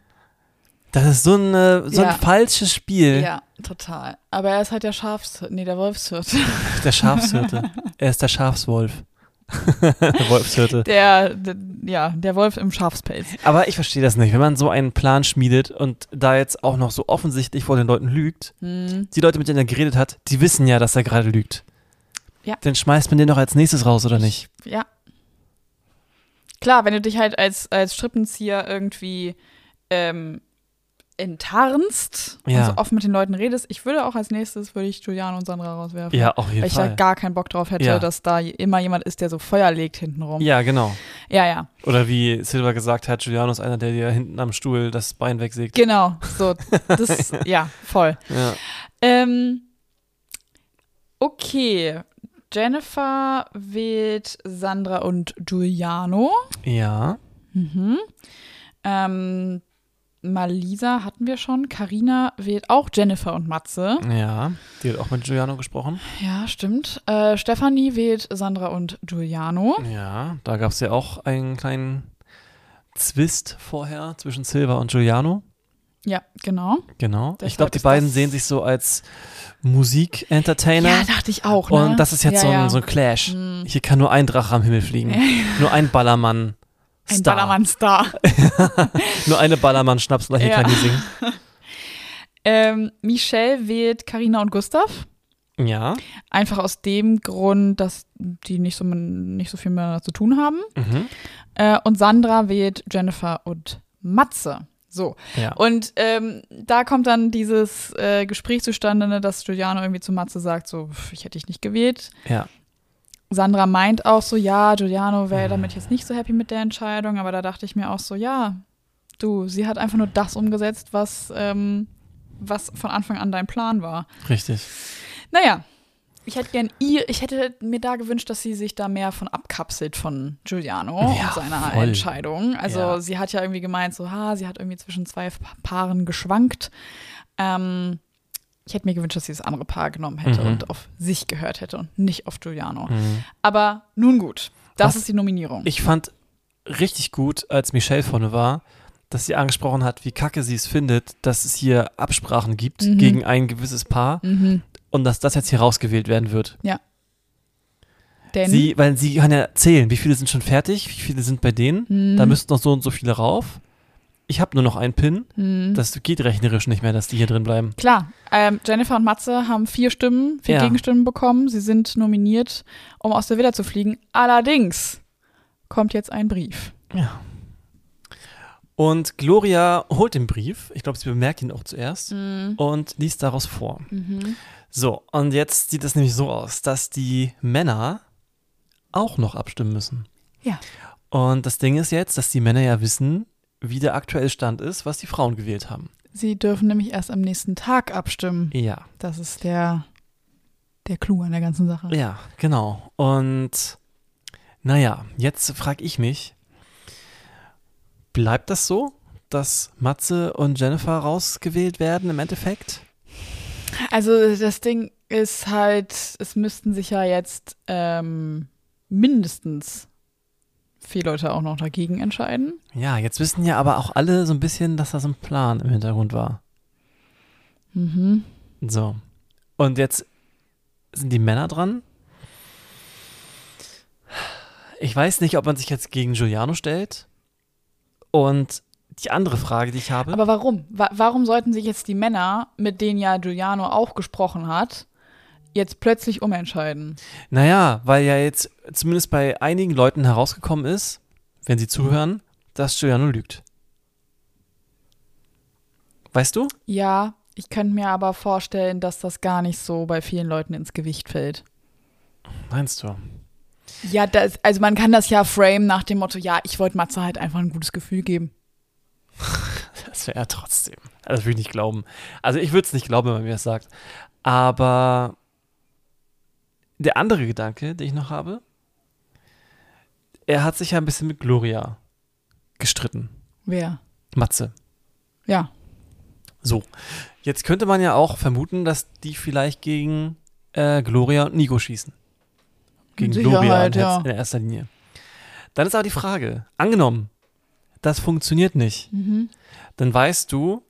Das ist so, eine, so Ja. ein falsches Spiel. Ja, total. Aber er ist halt der Schafs... Nee, der Wolfshirt. Der Schafshirte. er ist der Schafswolf. Der Wolfshirte. Der, der, ja, der Wolf im Schafspelz. Aber ich verstehe das nicht. Wenn man so einen Plan schmiedet und da jetzt auch noch so offensichtlich vor den Leuten lügt, Hm. die Leute, mit denen er geredet hat, die wissen ja, dass er gerade lügt. Ja. Dann schmeißt man den doch als nächstes raus, oder nicht? Ja. Klar, wenn du dich halt als, als Strippenzieher irgendwie ähm, enttarnst Ja. und so offen mit den Leuten redest, ich würde auch als nächstes, würde ich Juliane und Sandra rauswerfen. Ja, auf jeden Weil ich da Fall. gar keinen Bock drauf hätte, Ja. dass da immer jemand ist, der so Feuer legt hintenrum. Ja, genau. ja. ja. Oder wie Silva gesagt hat, Giuliano ist einer, der dir hinten am Stuhl das Bein wegsägt. Genau, so, das, ja, voll. Ja. Ähm, okay, Jennifer wählt Sandra und Giuliano. ja. Mhm. Ähm, Malisa hatten wir schon. Karina wählt auch Jennifer und Matze. Ja. Die hat auch mit Giuliano gesprochen. Ja, stimmt. Äh, Stefanie wählt Sandra und Giuliano. Ja, da gab es ja auch einen kleinen Zwist vorher zwischen Silva und Giuliano. Ja, genau. Genau. Deshalb ich glaube, die beiden sehen sich so als Musik-Entertainer. Ja, dachte ich auch. Ne? Und das ist jetzt ja, so, ein, ja. so ein Clash. Hm. Hier kann nur ein Drache am Himmel fliegen. Nur ein Ballermann. Ein Star. Ballermann-Star. Nur eine Ballermann-Schnapsler, hier Ja. kann die singen. ähm, Michelle wählt Karina und Gustav. Ja. Einfach aus dem Grund, dass die nicht so, nicht so viel mehr zu tun haben. Mhm. Äh, und Sandra wählt Jennifer und Matze. So. Ja. Und ähm, da kommt dann dieses äh, Gespräch zustande, ne, dass Giuliano irgendwie zu Matze sagt, so, ich hätte dich nicht gewählt. ja. Sandra meint auch so, ja, Giuliano wäre damit jetzt nicht so happy mit der Entscheidung, aber da dachte ich mir auch so, ja, du, sie hat einfach nur das umgesetzt, was, ähm, was von Anfang an dein Plan war. Richtig. Naja, ich hätte gern ihr, ich hätte mir da gewünscht, dass sie sich da mehr von abkapselt von Giuliano Ja, und seiner voll. Entscheidung. Also Ja. sie hat ja irgendwie gemeint, so, ha, sie hat irgendwie zwischen zwei Pa- Paaren geschwankt. Ähm, ich hätte mir gewünscht, dass sie das andere Paar genommen hätte Mhm. und auf sich gehört hätte und nicht auf Giuliano. Mhm. Aber nun gut, das Was- ist die Nominierung. Ich fand richtig gut, als Michelle vorne war, dass sie angesprochen hat, wie kacke sie es findet, dass es hier Absprachen gibt Mhm. gegen ein gewisses Paar mhm. und dass das jetzt hier rausgewählt werden wird. Denn Sie, weil sie kann ja zählen, wie viele sind schon fertig, wie viele sind bei denen. Mhm. Da müssten noch so und so viele rauf. Ich habe nur noch einen Pin. Mhm. Das geht rechnerisch nicht mehr, dass die hier drin bleiben. Klar, ähm, Jennifer und Matze haben vier Stimmen, vier Ja. Gegenstimmen bekommen. Sie sind nominiert, um aus der Villa zu fliegen. Allerdings kommt jetzt ein Brief. Ja. Und Gloria holt den Brief. Ich glaube, sie bemerkt ihn auch zuerst Mhm. und liest daraus vor. Mhm. So, und jetzt sieht es nämlich so aus, dass die Männer auch noch abstimmen müssen. Ja. Und das Ding ist jetzt, dass die Männer ja wissen, wie der aktuelle Stand ist, was die Frauen gewählt haben. Sie dürfen nämlich erst am nächsten Tag abstimmen. Ja. Das ist der, der Clou an der ganzen Sache. Ja, genau. Und naja, jetzt frage ich mich, bleibt das so, dass Matze und Jennifer rausgewählt werden im Endeffekt? Also das Ding ist halt, es müssten sich ja jetzt ähm, mindestens viele Leute auch noch dagegen entscheiden. Ja, jetzt wissen ja aber auch alle so ein bisschen, dass da so ein Plan im Hintergrund war. Mhm. So. Und jetzt sind die Männer dran. Ich weiß nicht, ob man sich jetzt gegen Giuliano stellt. Und die andere Frage, die ich habe. Aber warum? Wa warum sollten sich jetzt die Männer, mit denen ja Giuliano auch gesprochen hat, jetzt plötzlich umentscheiden? Naja, weil ja jetzt zumindest bei einigen Leuten herausgekommen ist, wenn sie zuhören, dass Giuliano lügt. Weißt du? Ja, ich könnte mir aber vorstellen, dass das gar nicht so bei vielen Leuten ins Gewicht fällt. Meinst du? Ja, das, also man kann das ja frame nach dem Motto, ja, ich wollte Matze halt einfach ein gutes Gefühl geben. Das wäre er trotzdem. Also das würde ich nicht glauben. Also ich würde es nicht glauben, wenn man mir das sagt. Aber der andere Gedanke, den ich noch habe, er hat sich ja ein bisschen mit Gloria gestritten. Wer? Matze. Ja. So. Jetzt könnte man ja auch vermuten, dass die vielleicht gegen äh, Gloria und Nico schießen. Gegen Gloria in, ja. in erster Linie. Dann ist aber die Frage, angenommen, das funktioniert nicht, Mhm. dann weißt du,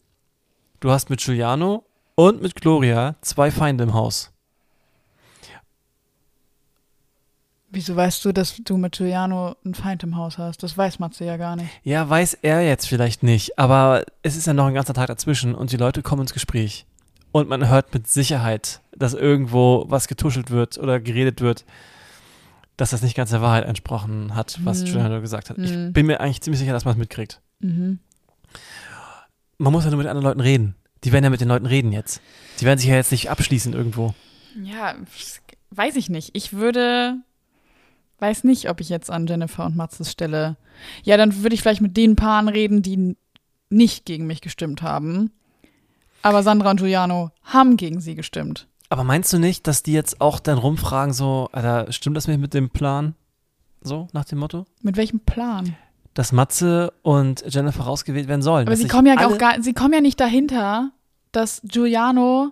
du hast mit Giuliano und mit Gloria zwei Feinde im Haus. Wieso weißt du, dass du mit Giuliano einen Feind im Haus hast? Das weiß Matze ja gar nicht. Ja, weiß er jetzt vielleicht nicht, aber es ist ja noch ein ganzer Tag dazwischen und die Leute kommen ins Gespräch. Und man hört mit Sicherheit, dass irgendwo was getuschelt wird oder geredet wird, dass das nicht ganz der Wahrheit entsprochen hat, was Mhm. Giuliano gesagt hat. Mhm. Ich bin mir eigentlich ziemlich sicher, dass man es mitkriegt. Mhm. Man muss ja nur mit anderen Leuten reden. Die werden ja mit den Leuten reden jetzt. Die werden sich ja jetzt nicht abschließen irgendwo. Ja, weiß ich nicht. Ich würde, weiß nicht, ob ich jetzt an Jennifer und Matzes Stelle. Ja, dann würde ich vielleicht mit den Paaren reden, die nicht gegen mich gestimmt haben. Aber Sandra und Giuliano haben gegen sie gestimmt. Aber meinst du nicht, dass die jetzt auch dann rumfragen, so, Alter, stimmt das mit dem Plan? So, nach dem Motto? Mit welchem Plan? Dass Matze und Jennifer rausgewählt werden sollen. Aber sie kommen ja auch gar, sie kommen ja nicht dahinter, dass Giuliano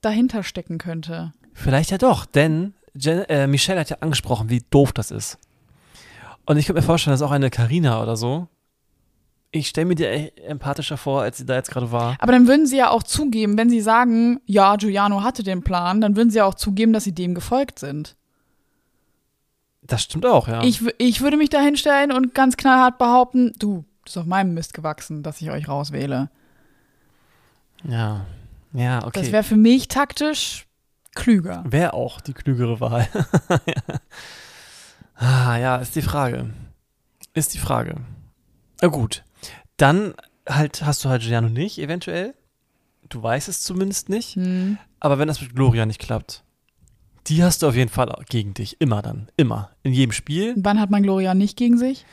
dahinter stecken könnte. Vielleicht ja doch, denn Jen, äh, Michelle hat ja angesprochen, wie doof das ist. Und ich könnte mir vorstellen, dass auch eine Karina oder so. Ich stelle mir die echt empathischer vor, als sie da jetzt gerade war. Aber dann würden sie ja auch zugeben, wenn sie sagen, ja, Giuliano hatte den Plan, dann würden sie ja auch zugeben, dass sie dem gefolgt sind. Das stimmt auch, ja. Ich, ich würde mich da hinstellen und ganz knallhart behaupten, du, das ist auf meinem Mist gewachsen, dass ich euch rauswähle. ja. Ja, okay. Das wäre für mich taktisch klüger. Wäre auch die klügere Wahl. ja. Ah, ja, ist die Frage. Ist die Frage. Na gut. Dann halt hast du halt Giuliano nicht, eventuell. Du weißt es zumindest nicht. Hm. Aber wenn das mit Gloria nicht klappt, die hast du auf jeden Fall gegen dich. Immer dann. Immer. In jedem Spiel, wann hat man Gloria nicht gegen sich?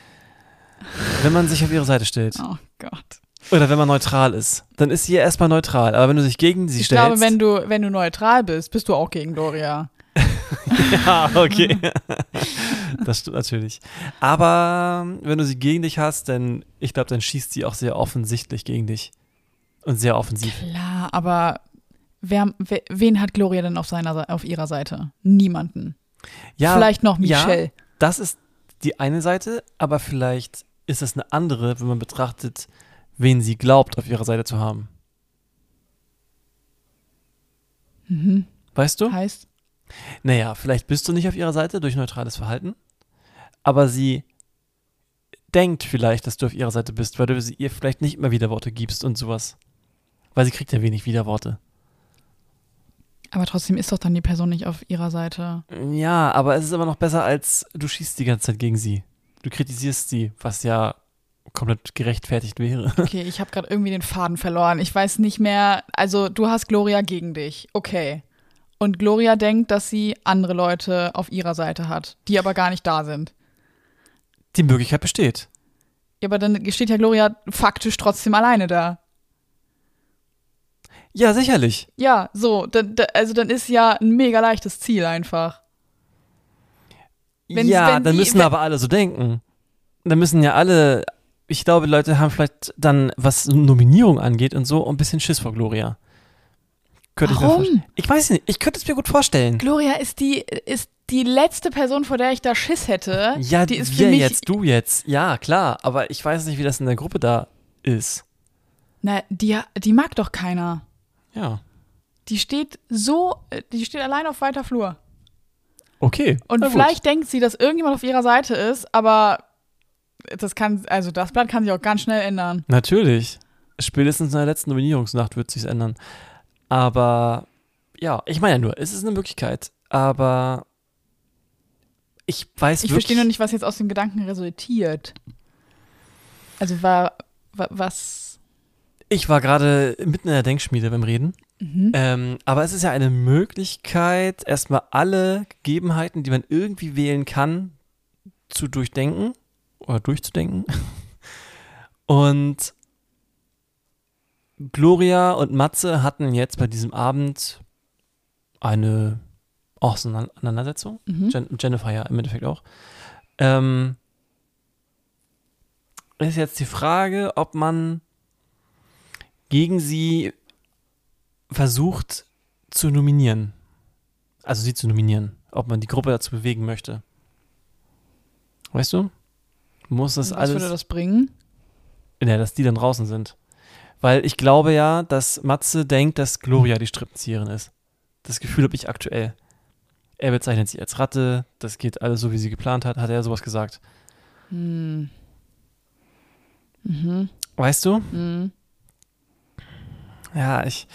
wenn man sich auf ihre Seite stellt. Oh Gott. Oder wenn man neutral ist. Dann ist sie ja erstmal neutral. Aber wenn du dich gegen sie Ich stellst. glaube, wenn du, wenn du neutral bist, bist du auch gegen Gloria. Ja, okay. das stimmt natürlich. Aber ähm, wenn du sie gegen dich hast, dann, ich glaube, dann schießt sie auch sehr offensichtlich gegen dich. Und sehr offensiv. Klar, aber wer, wer, wen hat Gloria denn auf, seiner, Se- auf ihrer Seite? Niemanden. Ja, Vielleicht noch ja. Michelle. das ist die eine Seite, aber vielleicht ist es eine andere, wenn man betrachtet, wen sie glaubt, auf ihrer Seite zu haben. Mhm. Weißt du? Heißt, Naja, vielleicht bist du nicht auf ihrer Seite durch neutrales Verhalten, aber sie denkt vielleicht, dass du auf ihrer Seite bist, weil du sie ihr vielleicht nicht immer Widerworte gibst und sowas. Weil sie kriegt ja wenig Widerworte. aber trotzdem ist doch dann die Person nicht auf ihrer Seite. Ja, aber es ist immer noch besser, als du schießt die ganze Zeit gegen sie. Du kritisierst sie, was ja komplett gerechtfertigt wäre. Okay, ich habe gerade irgendwie den Faden verloren. Ich weiß nicht mehr. Also, du hast Gloria gegen dich. Okay. Und Gloria denkt, dass sie andere Leute auf ihrer Seite hat, die aber gar nicht da sind. Die Möglichkeit besteht. Ja, aber dann steht ja Gloria faktisch trotzdem alleine da. Ja, sicherlich. Ja, so. Da, da, also, dann ist ja ein mega leichtes Ziel einfach. Wenn- ja, dann sie- müssen wenn- aber alle so denken. Dann müssen ja alle, ich glaube, Leute haben vielleicht dann, was Nominierung angeht und so, ein bisschen Schiss vor Gloria. Könnte ich mir Warum? Ich weiß nicht, ich könnte es mir gut vorstellen. Gloria ist die, ist die letzte Person, vor der ich da Schiss hätte, Ja, die ist für wir mich. jetzt, du jetzt. Ja, klar. Aber ich weiß nicht, wie das in der Gruppe da ist. Na, die, die mag doch keiner. Ja. Die steht so, die steht allein auf weiter Flur. Okay. Und vielleicht denkt sie, dass irgendjemand auf ihrer Seite ist, aber das kann, also das Blatt kann sich auch ganz schnell ändern. Natürlich. Spätestens in der letzten Nominierungsnacht wird sich's ändern. Aber ja, ich meine ja nur, es ist eine Möglichkeit. Aber ich weiß Ich wirklich. verstehe nur nicht, was jetzt aus dem Gedanken resultiert. Also war, wa- was. Ich war gerade mitten in der Denkschmiede beim Reden. Mhm. Ähm, aber es ist ja eine Möglichkeit, erstmal alle Gegebenheiten, die man irgendwie wählen kann, zu durchdenken oder durchzudenken. Und Gloria und Matze hatten jetzt bei diesem Abend eine Auseinandersetzung. Mhm. Jen Jennifer ja im Endeffekt auch. Ähm, ist jetzt die Frage, ob man gegen sie versucht zu nominieren. Also sie zu nominieren. Ob man die Gruppe dazu bewegen möchte. Weißt du? Muss das was alles. würde das bringen? Ja, dass die dann draußen sind. Weil ich glaube ja, dass Matze denkt, dass Gloria die Strippenzieherin ist. Das Gefühl habe ich aktuell. Er bezeichnet sie als Ratte, das geht alles so, wie sie geplant hat, hat er sowas gesagt. Hm. Mhm. Weißt du? Mhm. Ja, ich.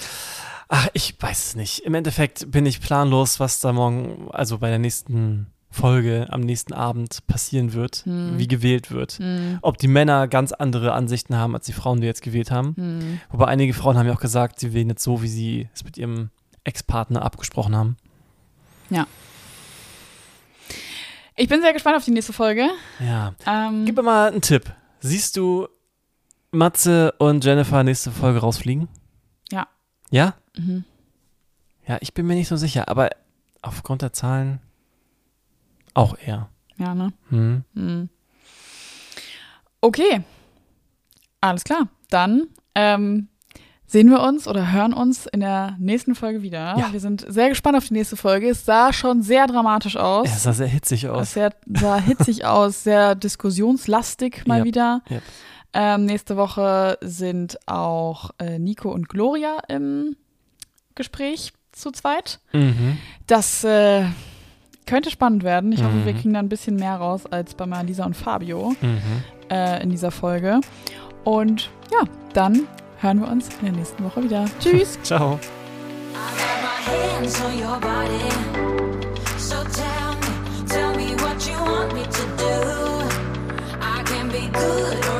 Ach, ich weiß es nicht. Im Endeffekt bin ich planlos, was da morgen, also bei der nächsten Folge, am nächsten Abend passieren wird, Hm. wie gewählt wird. Mhm. Ob die Männer ganz andere Ansichten haben, als die Frauen, die jetzt gewählt haben. Mhm. Wobei einige Frauen haben ja auch gesagt, sie wählen jetzt so, wie sie es mit ihrem Ex-Partner abgesprochen haben. Ich bin sehr gespannt auf die nächste Folge. Ja. Ähm, Gib mir mal einen Tipp. Siehst du Matze und Jennifer nächste Folge rausfliegen? Ja. Ja? mhm. Ja, ich bin mir nicht so sicher, aber aufgrund der Zahlen auch eher. Ja, ne? Hm. Mhm. Okay. Alles klar. Dann ähm, sehen wir uns oder hören uns in der nächsten Folge wieder. Ja. Wir sind sehr gespannt auf die nächste Folge. Es sah schon sehr dramatisch aus. Es sah sehr hitzig Es aus. sehr, sah hitzig aus, sehr diskussionslastig mal Ja, wieder. ja. Ähm, nächste Woche sind auch äh, Nico und Gloria im Gespräch zu zweit. Mhm. Das äh, könnte spannend werden. Ich hoffe, Mhm. wir kriegen da ein bisschen mehr raus als bei Malisa und Fabio Mhm. äh, in dieser Folge. Und ja, dann hören wir uns in der nächsten Woche wieder. Tschüss! Ciao. Good